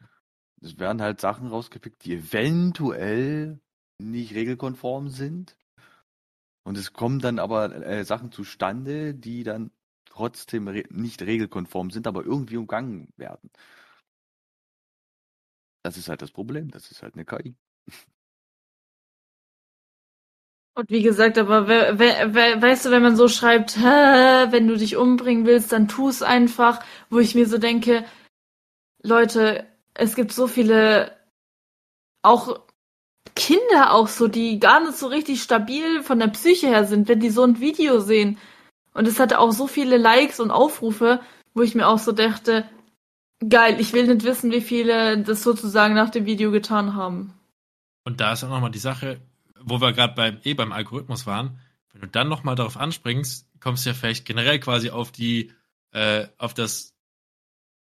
Es werden halt Sachen rausgepickt, die eventuell nicht regelkonform sind. Und es kommen dann aber äh, Sachen zustande, die dann trotzdem re nicht regelkonform sind, aber irgendwie umgangen werden. Das ist halt das Problem. Das ist halt eine KI. Und wie gesagt, aber we we we weißt du, wenn man so schreibt, wenn du dich umbringen willst, dann tu es einfach, wo ich mir so denke, Leute, es gibt so viele, auch Kinder auch so, die gar nicht so richtig stabil von der Psyche her sind, wenn die so ein Video sehen. Und es hatte auch so viele Likes und Aufrufe, wo ich mir auch so dachte, geil, ich will nicht wissen, wie viele das sozusagen nach dem Video getan haben. Und da ist auch nochmal die Sache, wo wir gerade beim, eh beim Algorithmus waren, wenn du dann nochmal darauf anspringst, kommst du ja vielleicht generell quasi auf die, äh, auf das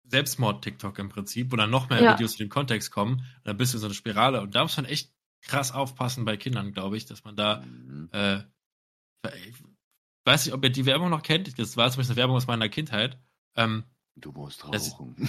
Selbstmord-TikTok im Prinzip, wo dann noch mehr Ja. Videos in den Kontext kommen, und dann bist du in so eine Spirale. Und da muss man echt krass aufpassen bei Kindern, glaube ich, dass man da Mhm. äh, ich weiß nicht, ob ihr die Werbung noch kennt. Das war zumindest eine Werbung aus meiner Kindheit. Ähm, Du musst Das- rauchen.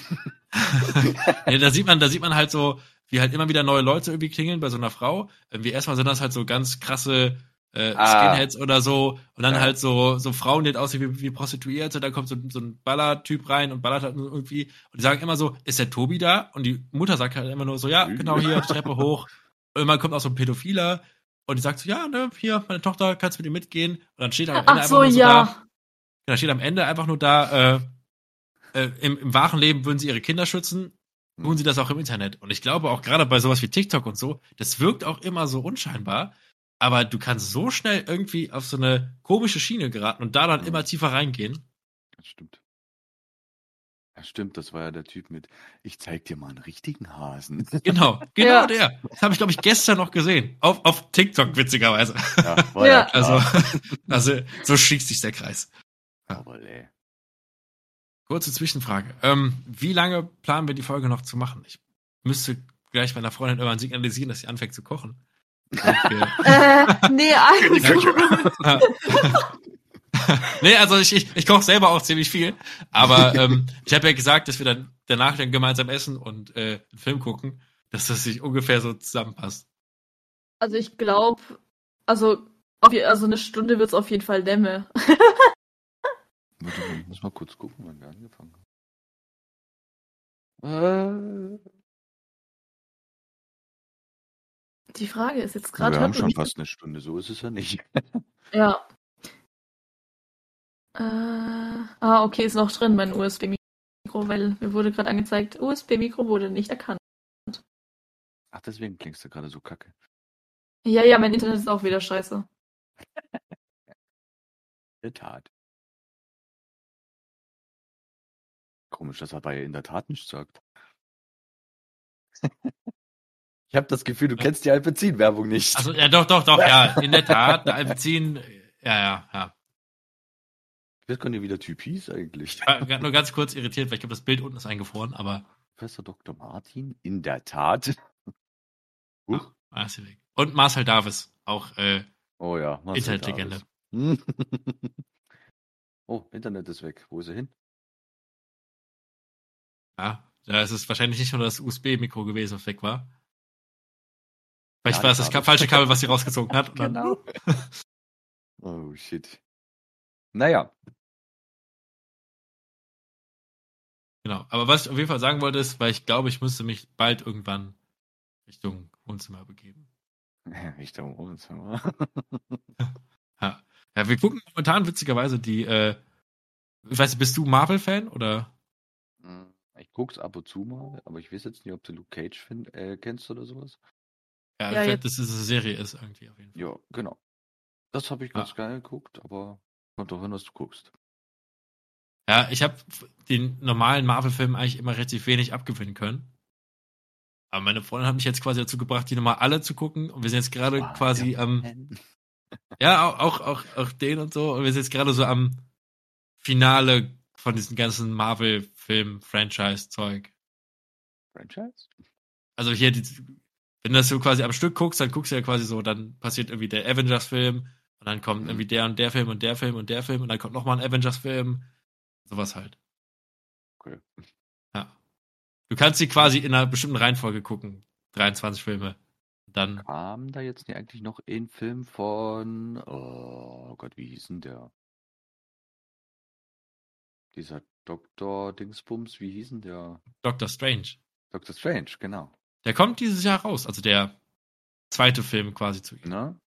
[laughs] ja, da sieht man, da sieht man halt so, wie halt immer wieder neue Leute irgendwie klingeln bei so einer Frau. Irgendwie erstmal sind das halt so ganz krasse äh, Ah. Skinheads oder so und dann Ja. halt so so Frauen, die halt aussehen wie, wie Prostituierte. Da kommt so, so ein Ballertyp rein und ballert halt nur irgendwie und die sagen immer so, ist der Tobi da? Und die Mutter sagt halt immer nur so, ja, genau hier die Treppe hoch. [laughs] Und irgendwann kommt auch so ein Pädophiler und die sagt so, ja, ne, hier meine Tochter, kannst mit ihr mitgehen? Und dann steht am Ende Ach einfach so, nur so da, ja. da steht am Ende einfach nur da, äh, äh, im, im wahren Leben würden sie ihre Kinder schützen, tun sie das auch im Internet. Und ich glaube auch gerade bei sowas wie TikTok und so, das wirkt auch immer so unscheinbar, aber du kannst so schnell irgendwie auf so eine komische Schiene geraten und da dann Mhm. immer tiefer reingehen. Das stimmt. Ja, stimmt, das war ja der Typ mit, ich zeig dir mal einen richtigen Hasen. [laughs] Genau, genau Ja. der. Das habe ich, glaube ich, gestern noch gesehen. Auf, auf TikTok, witzigerweise. Ja, war Ja. [laughs] Also, klar. [laughs] also so schließt sich der Kreis. Aber, ey. Kurze Zwischenfrage. Ähm, wie lange planen wir die Folge noch zu machen? Ich müsste gleich meiner Freundin irgendwann signalisieren, dass sie anfängt zu kochen. Wir- [laughs] Äh, nee, gut. [laughs] nee, also ich, ich, ich koche selber auch ziemlich viel. Aber ähm, ich habe ja gesagt, dass wir dann danach dann gemeinsam essen und äh, einen Film gucken, dass das sich ungefähr so zusammenpasst. Also ich glaube, also, also eine Stunde wird's auf jeden Fall dämme. [laughs] Warte mal, ich muss mal kurz gucken, wann wir angefangen haben. Äh, Die Frage ist jetzt wir gerade. haben hört man schon fast eine Stunde, so ist es ja nicht. [laughs] Ja. Äh, ah, okay, ist noch drin, mein USB-Mikro, weil mir wurde gerade angezeigt, USB-Mikro wurde nicht erkannt. Ach, deswegen klingst du gerade so kacke. Ja, ja, mein Internet ist auch wieder scheiße. In der Tat. Komisch, dass er bei in der Tat nichts sagt. [laughs] ich habe das Gefühl, du kennst die Alpezin-Werbung nicht. Also ja, doch, doch, doch, ja, [laughs] in der Tat, eine Alpezin, ja, ja, ja. Ich weiß gar nicht, wie der Typ hieß eigentlich. Ich war nur ganz kurz irritiert, weil ich glaube, das Bild unten ist eingefroren, aber Professor Dr. Martin? In der Tat. Huch. ist sie weg. Und Marcel Davis, auch äh, Oh ja, Internetlegende. [laughs] Oh, Internet ist weg. Wo ist er hin? Ja, da ist es wahrscheinlich nicht nur das USB-Mikro gewesen, was weg war. Vielleicht Ja, war es das das falsche Kabel, was sie [laughs] rausgezogen hat. Genau. [laughs] oh, shit. Naja, Genau. Aber was ich auf jeden Fall sagen wollte, ist, weil ich glaube, ich müsste mich bald irgendwann Richtung Wohnzimmer begeben. [laughs] Richtung Wohnzimmer. Ja. ja, wir gucken momentan witzigerweise die, äh, ich weiß nicht, bist du Marvel-Fan oder? Hm, Ich guck's ab und zu mal, aber ich weiß jetzt nicht, ob du Luke Cage find, äh, kennst oder sowas. Ja, Ja, ich jetzt- dass es eine Serie ist irgendwie auf jeden Fall. Ja, genau. Das habe ich ganz Ah. geil geguckt, aber kommt doch hin, was du guckst. Ja, ich habe den normalen Marvel-Filmen eigentlich immer relativ wenig abgewinnen können. Aber meine Freundin hat mich jetzt quasi dazu gebracht, die nochmal alle zu gucken. Und wir sind jetzt gerade Ah, quasi am, [laughs] ja, auch, auch, auch, auch den und so. Und wir sind jetzt gerade so am Finale von diesem ganzen Marvel-Film-Franchise-Zeug. Franchise? Also hier, die, wenn du das so quasi am Stück guckst, dann guckst du ja quasi so, dann passiert irgendwie der Avengers-Film und dann kommt Mhm. irgendwie der und der Film und der Film und der Film und dann kommt nochmal ein Avengers-Film. Sowas halt. Okay. Ja. Du kannst sie quasi in einer bestimmten Reihenfolge gucken. 23 Filme. Dann, Kam da jetzt nicht eigentlich noch ein Film von, oh Gott, wie hieß denn der? Dieser Dr. Dingsbums, wie hieß denn der? Doctor Strange. Dr. Strange, genau. Der kommt dieses Jahr raus. Also der zweite Film quasi zu ihm. Ne?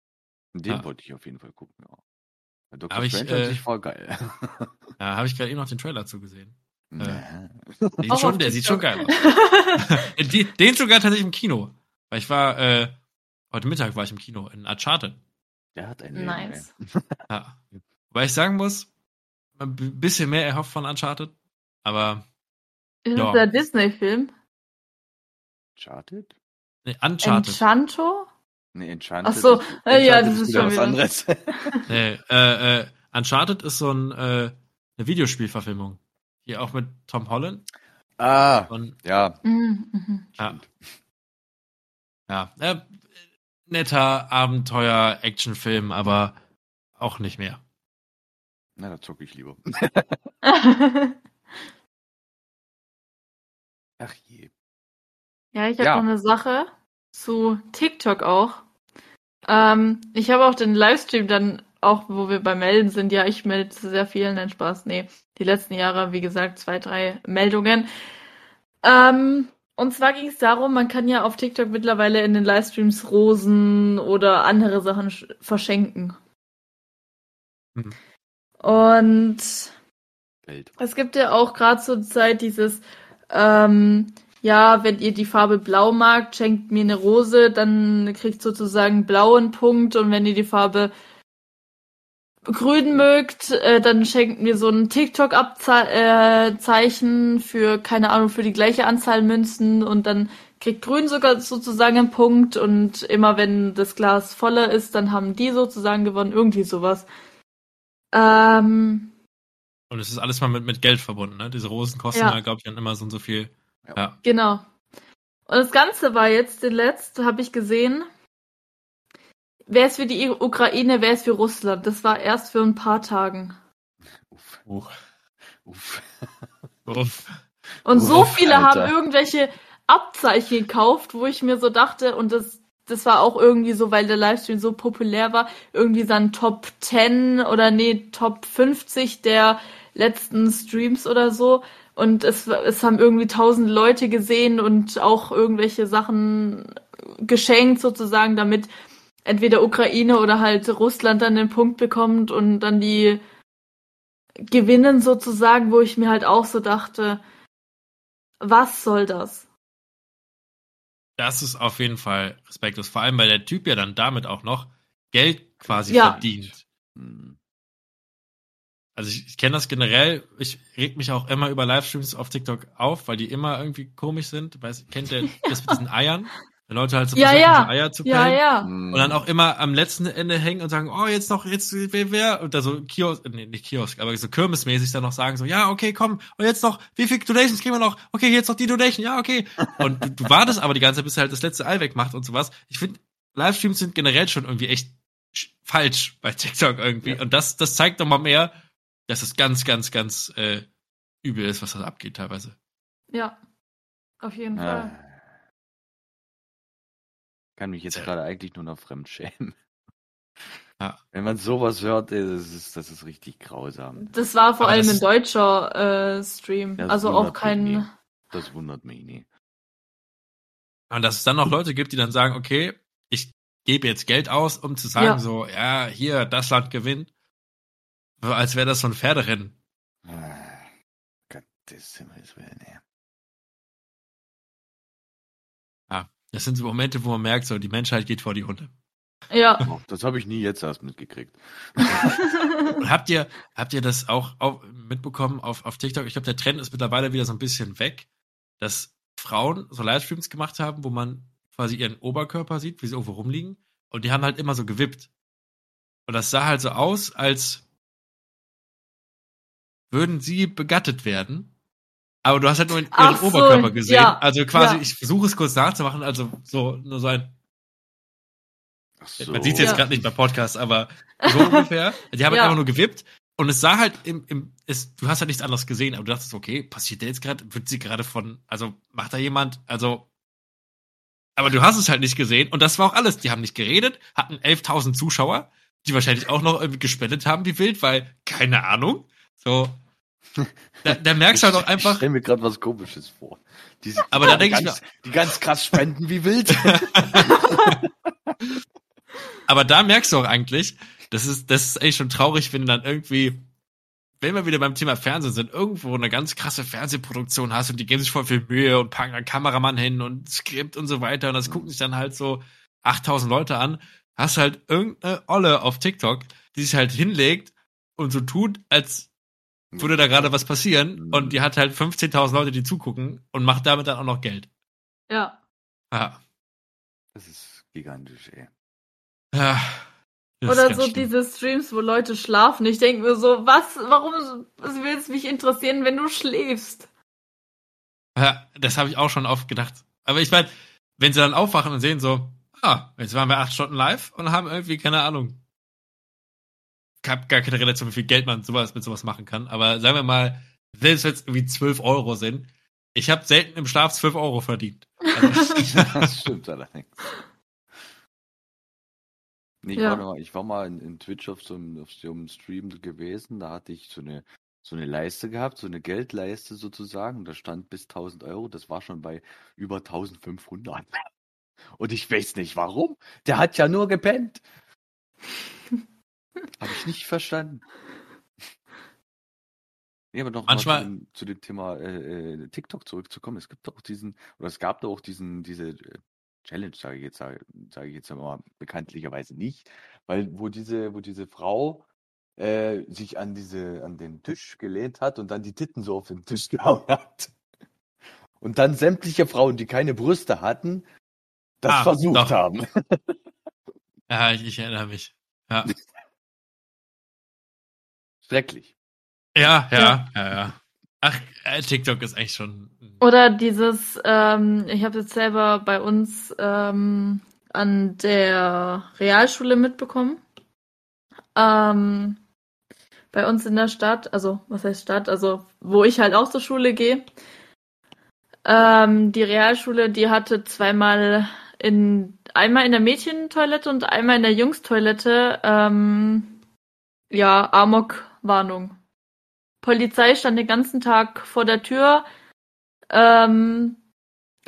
Den Ja. wollte ich auf jeden Fall gucken, ja. Dr. Ich, Strange äh, an sich voll geil. [laughs] Ja, habe ich gerade eben noch den Trailer zugesehen. Ja. [laughs] Sieht Auch schon, der sieht schon geil aus. [laughs] Die- den sogar tatsächlich im Kino. Weil ich war, äh, heute Mittag war ich im Kino in Uncharted. Der hat ein Leben, Nice. Ja. Weil ich sagen muss, ein bisschen mehr erhofft von Uncharted, aber Ist Ja. das der Disney-Film? ey. Uncharted? nee, Uncharted. Enchanto? Nee, Enchanted. Ach so, ist- [laughs] ja, das ist wieder schon was wieder- anderes. [laughs] nee, äh, äh, Uncharted ist so ein, äh, eine Videospielverfilmung. Hier auch mit Tom Holland. ah, Und, ja. Mhm, mhm. ja. Ja, äh, netter Abenteuer-Actionfilm, aber auch nicht mehr. Na, da zocke ich lieber. [laughs] Ach je. Ja, ich habe Ja. noch eine Sache zu TikTok auch. Ähm, ich habe auch den Livestream dann, auch wo wir bei Melden sind, ja, ich melde zu sehr vielen, nein, Spaß, nee. Die letzten Jahre, wie gesagt, zwei, drei Meldungen. Ähm, und zwar ging es darum, man kann ja auf TikTok mittlerweile in den Livestreams Rosen oder andere Sachen sch- verschenken. Mhm. Und Welt. es gibt ja auch gerade zur Zeit dieses, ähm, ja, wenn ihr die Farbe blau mag, schenkt mir eine Rose, dann kriegt sozusagen blauen Punkt und wenn ihr die Farbe grün mögt, äh, dann schenkt mir so ein TikTok-Abzeichen für, keine Ahnung, für die gleiche Anzahl Münzen und dann kriegt grün sogar sozusagen einen Punkt und immer wenn das Glas voller ist, dann haben die sozusagen gewonnen, irgendwie sowas. Ähm, Und es ist alles mal mit, mit Geld verbunden, ne? Diese Rosen kosten Ja. ja, glaube ich, dann immer so und so viel. Ja. Ja. Genau. Und das Ganze war jetzt, den letzten habe ich gesehen, wer ist für die Ukraine, wer ist für Russland. Das war erst für ein paar Tagen. Uff. Uh, Uff. uff. Und so Uff, viele Alter. haben irgendwelche Abzeichen gekauft, wo ich mir so dachte, und das, das war auch irgendwie so, weil der Livestream so populär war, irgendwie dann Top 10 oder nee, Top 50 der letzten Streams oder so. Und es, es haben irgendwie tausend Leute gesehen und auch irgendwelche Sachen geschenkt sozusagen, damit entweder Ukraine oder halt Russland dann den Punkt bekommt und dann die gewinnen sozusagen, wo ich mir halt auch so dachte, was soll das? Das ist auf jeden Fall respektlos. Vor allem, weil der Typ ja dann damit auch noch Geld quasi Ja. verdient. Also ich, ich kenne das generell. Ich reg mich auch immer über Livestreams auf TikTok auf, weil die immer irgendwie komisch sind. Weiß, kennt ihr [laughs] das mit diesen Eiern? Wenn Leute halt so Ja, versuchen, ja. Eier zu Ja, pellen. ja. Hm. Und dann auch immer am letzten Ende hängen und sagen, oh, jetzt noch, jetzt, wer, wer, und da so Kiosk, nee, nicht Kiosk, aber so kirmesmäßig dann noch sagen, so, ja, okay, komm, und jetzt noch, wie viel Donations kriegen wir noch? Okay, jetzt noch die Donation, ja, okay. [laughs] Und du, du wartest aber die ganze Zeit, bis er halt das letzte Ei wegmacht und sowas. Ich finde, Livestreams sind generell schon irgendwie echt sch- falsch bei TikTok irgendwie. Ja. Und das, das zeigt doch mal mehr, dass es ganz, ganz, ganz, äh, übel ist, was da abgeht teilweise. Ja. Auf jeden Fall. Kann mich jetzt gerade eigentlich nur noch fremd schämen. Ja. Wenn man sowas hört, das ist, das ist richtig grausam. Das war vor Aber allem ein deutscher äh, Stream. Das also auch wundert mich kein. nie. Das wundert mich nie. Und dass es dann noch Leute gibt, die dann sagen, okay, ich gebe jetzt Geld aus, um zu sagen, Ja. so, ja, hier, das Land gewinnt. Als wäre das so ein Pferderennen. Ah, Gottes Himmels Willen, ey. Das sind so Momente, wo man merkt, so, die Menschheit geht vor die Hunde. Ja. Oh, Das habe ich nie jetzt erst mitgekriegt. Und habt ihr, habt ihr das auch auf, mitbekommen auf, auf TikTok? Ich glaube, der Trend ist mittlerweile wieder so ein bisschen weg, dass Frauen so Livestreams gemacht haben, wo man quasi ihren Oberkörper sieht, wie sie irgendwo rumliegen. Und die haben halt immer so gewippt. Und das sah halt so aus, als würden sie begattet werden. Aber du hast halt nur ihren Ach so, Oberkörper gesehen. ja, also quasi, ja. ich versuche es kurz nachzumachen, also so, nur so ein so. man sieht es jetzt Ja. gerade nicht beim Podcast, aber so ungefähr. [laughs] Die haben halt Ja. einfach nur gewippt und es sah halt im, im es, du hast halt nichts anderes gesehen, aber du dachtest, okay, passiert da jetzt gerade, wird sie gerade von, also macht da jemand, also, aber du hast es halt nicht gesehen und das war auch alles. Die haben nicht geredet, hatten 11.000 Zuschauer, die wahrscheinlich auch noch irgendwie gespendet haben wie wild, weil, keine Ahnung, so, da, da merkst du halt auch Ich einfach, stell mir gerade was Komisches vor. Die, Aber da die denk ich ganz, Die ganz krass spenden wie wild. [laughs] Aber da merkst du auch eigentlich, das ist, das ist echt schon traurig, wenn du dann irgendwie, wenn wir wieder beim Thema Fernsehen sind, irgendwo eine ganz krasse Fernsehproduktion hast und die geben sich voll viel Mühe und packen einen Kameramann hin und Skript und so weiter und das gucken sich dann halt so 8000 Leute an, hast halt irgendeine Olle auf TikTok, die sich halt hinlegt und so tut, als würde da gerade was passieren und die hat halt 15.000 Leute, die zugucken und macht damit dann auch noch Geld. ja. Ja. Das ist gigantisch, ey. ja. Das ist Oder so schlimm. diese Streams, wo Leute schlafen. Ich denke mir so, was, warum was will es mich interessieren, wenn du schläfst? Ja, das habe ich auch schon oft gedacht. Aber ich meine, wenn sie dann aufwachen und sehen so, ah, jetzt waren wir acht Stunden live und haben irgendwie, keine Ahnung, habe gar keine Relation, wie viel Geld man sowas mit sowas machen kann. Aber sagen wir mal, selbst wenn es irgendwie 12 Euro sind, ich habe selten im Schlaf 12 Euro verdient. Also, [laughs] das stimmt allerdings. Nee, ich, Ja. war noch, ich war mal in, in Twitch auf so, einem, auf so einem Stream gewesen, da hatte ich so eine, so eine Leiste gehabt, so eine Geldleiste sozusagen, da stand bis 1000 Euro, das war schon bei über 1500. Und ich weiß nicht warum, der hat ja nur gepennt. Habe ich nicht verstanden. Nee, aber noch Manchmal- mal zu, dem, Thema äh, äh, TikTok zurückzukommen. Es gibt doch diesen, oder es gab doch auch diesen, diese äh, Challenge, sage ich jetzt, sage sag ich jetzt mal bekanntlicherweise nicht, weil wo diese, wo diese Frau äh, sich an diese, an den Tisch gelehnt hat und dann die Titten so auf den Tisch gehauen hat. Und dann sämtliche Frauen, die keine Brüste hatten, das Ah, versucht doch. haben. [laughs] ja, ich, ich erinnere mich. Ja, Schrecklich. ja, ja, ja. ja. Ach, äh, TikTok ist echt schon. Oder dieses, ähm, ich habe jetzt selber bei uns ähm, an der Realschule mitbekommen, ähm, bei uns in der Stadt, also was heißt Stadt, also wo ich halt auch zur Schule gehe. Ähm, die Realschule, die hatte zweimal in einmal in der Mädchentoilette und einmal in der Jungstoilette ähm, ja Amok-Warnung. Polizei stand den ganzen Tag vor der Tür. Ähm,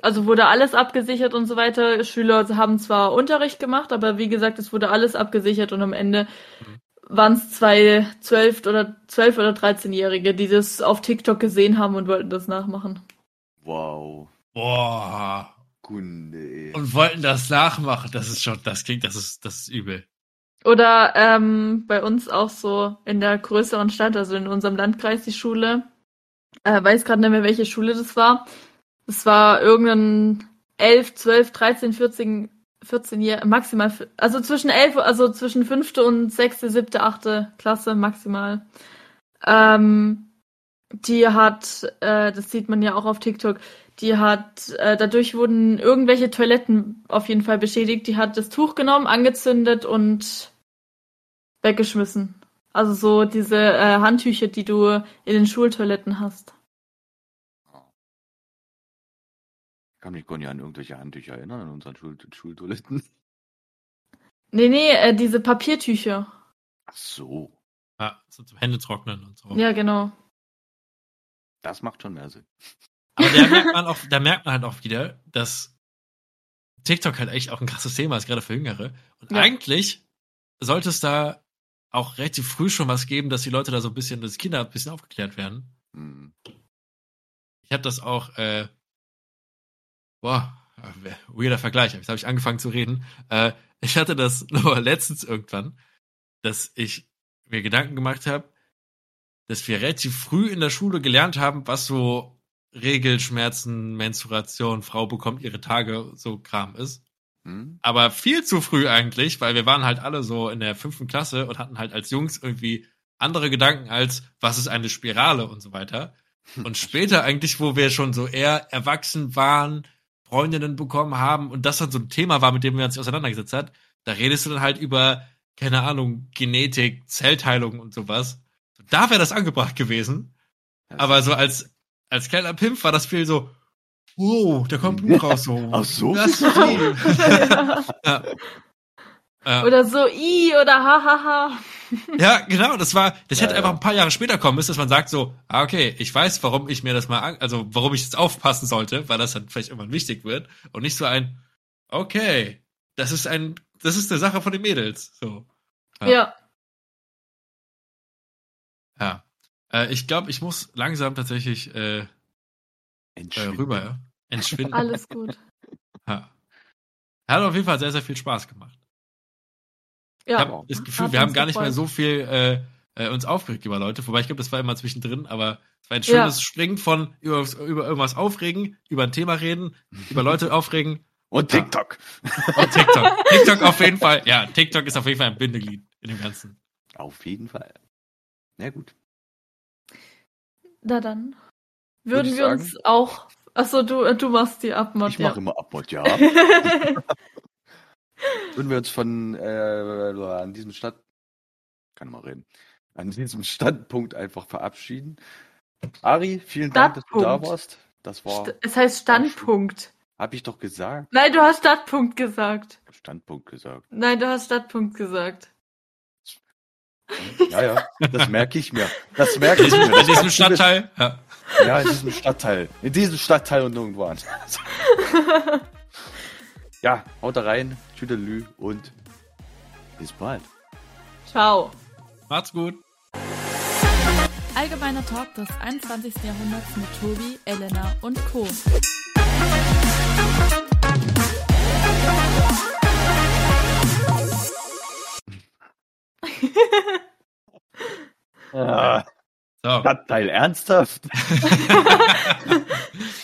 also wurde alles abgesichert und so weiter. Schüler haben zwar Unterricht gemacht, aber wie gesagt, es wurde alles abgesichert und am Ende Mhm. waren es zwei zwölf oder zwölf oder 13-Jährige, die das auf TikTok gesehen haben und wollten das nachmachen. Wow. Boah. Kunde. Und wollten das nachmachen. Das ist schon, das klingt, das ist, das ist übel. Oder ähm, bei uns auch so in der größeren Stadt, also in unserem Landkreis die Schule. Äh, weiß gerade nicht mehr, welche Schule das war. Das war irgendein 11, 12, 13, 14, 14 Jahre, maximal, also zwischen 11, also zwischen fünfte und sechste, siebte, achte Klasse maximal. Ähm, die hat, äh, das sieht man ja auch auf TikTok, die hat, äh, dadurch wurden irgendwelche Toiletten auf jeden Fall beschädigt. Die hat das Tuch genommen, angezündet und weggeschmissen. Also so diese äh, Handtücher, die du in den Schultoiletten hast. Ich kann mich gar nicht an irgendwelche Handtücher erinnern, an unseren Schul Schultoiletten. [laughs] Nee, nee, äh, diese Papiertücher. Ach so. Ja, so zum Händetrocknen und so. Ja, genau. Das macht schon mehr Sinn. Aber da merkt man [laughs] auch, da merkt man halt auch wieder, dass TikTok halt echt auch ein krasses Thema ist, gerade für Jüngere. Und Ja. eigentlich sollte es da auch relativ früh schon was geben, dass die Leute da so ein bisschen, dass Kinder ein bisschen aufgeklärt werden. Hm. Ich habe das auch, äh, boah, äh, weirder Vergleich. Jetzt habe ich angefangen zu reden. Äh, ich hatte das [laughs] nur letztens irgendwann, dass ich mir Gedanken gemacht habe, dass wir relativ früh in der Schule gelernt haben, was so Regelschmerzen, Menstruation, Frau bekommt ihre Tage, so Kram ist. Hm? Aber viel zu früh eigentlich, weil wir waren halt alle so in der fünften Klasse und hatten halt als Jungs irgendwie andere Gedanken als, was ist eine Spirale und so weiter. [laughs] Und später eigentlich, wo wir schon so eher erwachsen waren, Freundinnen bekommen haben und das dann so ein Thema war, mit dem wir uns auseinandergesetzt hat, da redest du dann halt über, keine Ahnung, Genetik, Zellteilung und sowas. Da wäre das angebracht gewesen. Aber so als, als kleiner Pimp war das viel so, wow, da kommt Blut raus, so. Ach so? Das ist viel. [laughs] ja. ja. Oder so i oder hahaha. Ja, genau, das war, das Ja, hätte ja. einfach ein paar Jahre später kommen müssen, dass man sagt so, ah, okay, ich weiß, warum ich mir das mal, an, also warum ich jetzt aufpassen sollte, weil das dann vielleicht irgendwann wichtig wird und nicht so ein, okay, das ist ein, das ist eine Sache von den Mädels, so. Ja. Ja. Ja. Äh, ich glaube, ich muss langsam tatsächlich äh, äh, Entschwinde. rüber, ja. Entschwinden. Alles gut. Ja. Hat auf jeden Fall sehr, sehr viel Spaß gemacht. Ich Ja. habe das Gefühl, wir haben uns gar nicht mehr gefreut. so viel äh, äh, uns aufgeregt über Leute, wobei ich glaube, das war immer zwischendrin, aber es war ein Ja. schönes Springen von über, über irgendwas aufregen, über ein Thema reden, über Leute [laughs] aufregen Und TikTok. und TikTok. [laughs] TikTok auf jeden Fall, ja, TikTok ist auf jeden Fall ein Bindeglied in dem Ganzen. Auf jeden Fall. Na gut. Na dann. Würd Würden ich wir sagen- uns auch. Achso, du, äh, du machst die Abmod, Ich ja. mache immer Abmod, ja. [laughs] Würden wir uns von äh, an diesem Stadt kann mal reden. An diesem Standpunkt einfach verabschieden. Ari, vielen Dank, dass du da warst. Das war, St- es heißt Standpunkt. habe ich doch gesagt. Nein, du hast Stadtpunkt gesagt. Standpunkt gesagt. Nein, du hast Stadtpunkt gesagt. Ja, ja, das merke ich mir. Das [laughs] merke In ich diesem, mir. Das in diesem Stadtteil, ja. Ja, in diesem Stadtteil. In diesem Stadtteil und nirgendwo anders. [laughs] Ja, haut da rein, Tüdelü und bis bald. Ciao. Macht's gut. Allgemeiner Talk des 21. Jahrhunderts mit Tobi, Elena und Co. Ah, So. Stadtteil ernsthaft? [laughs] [laughs]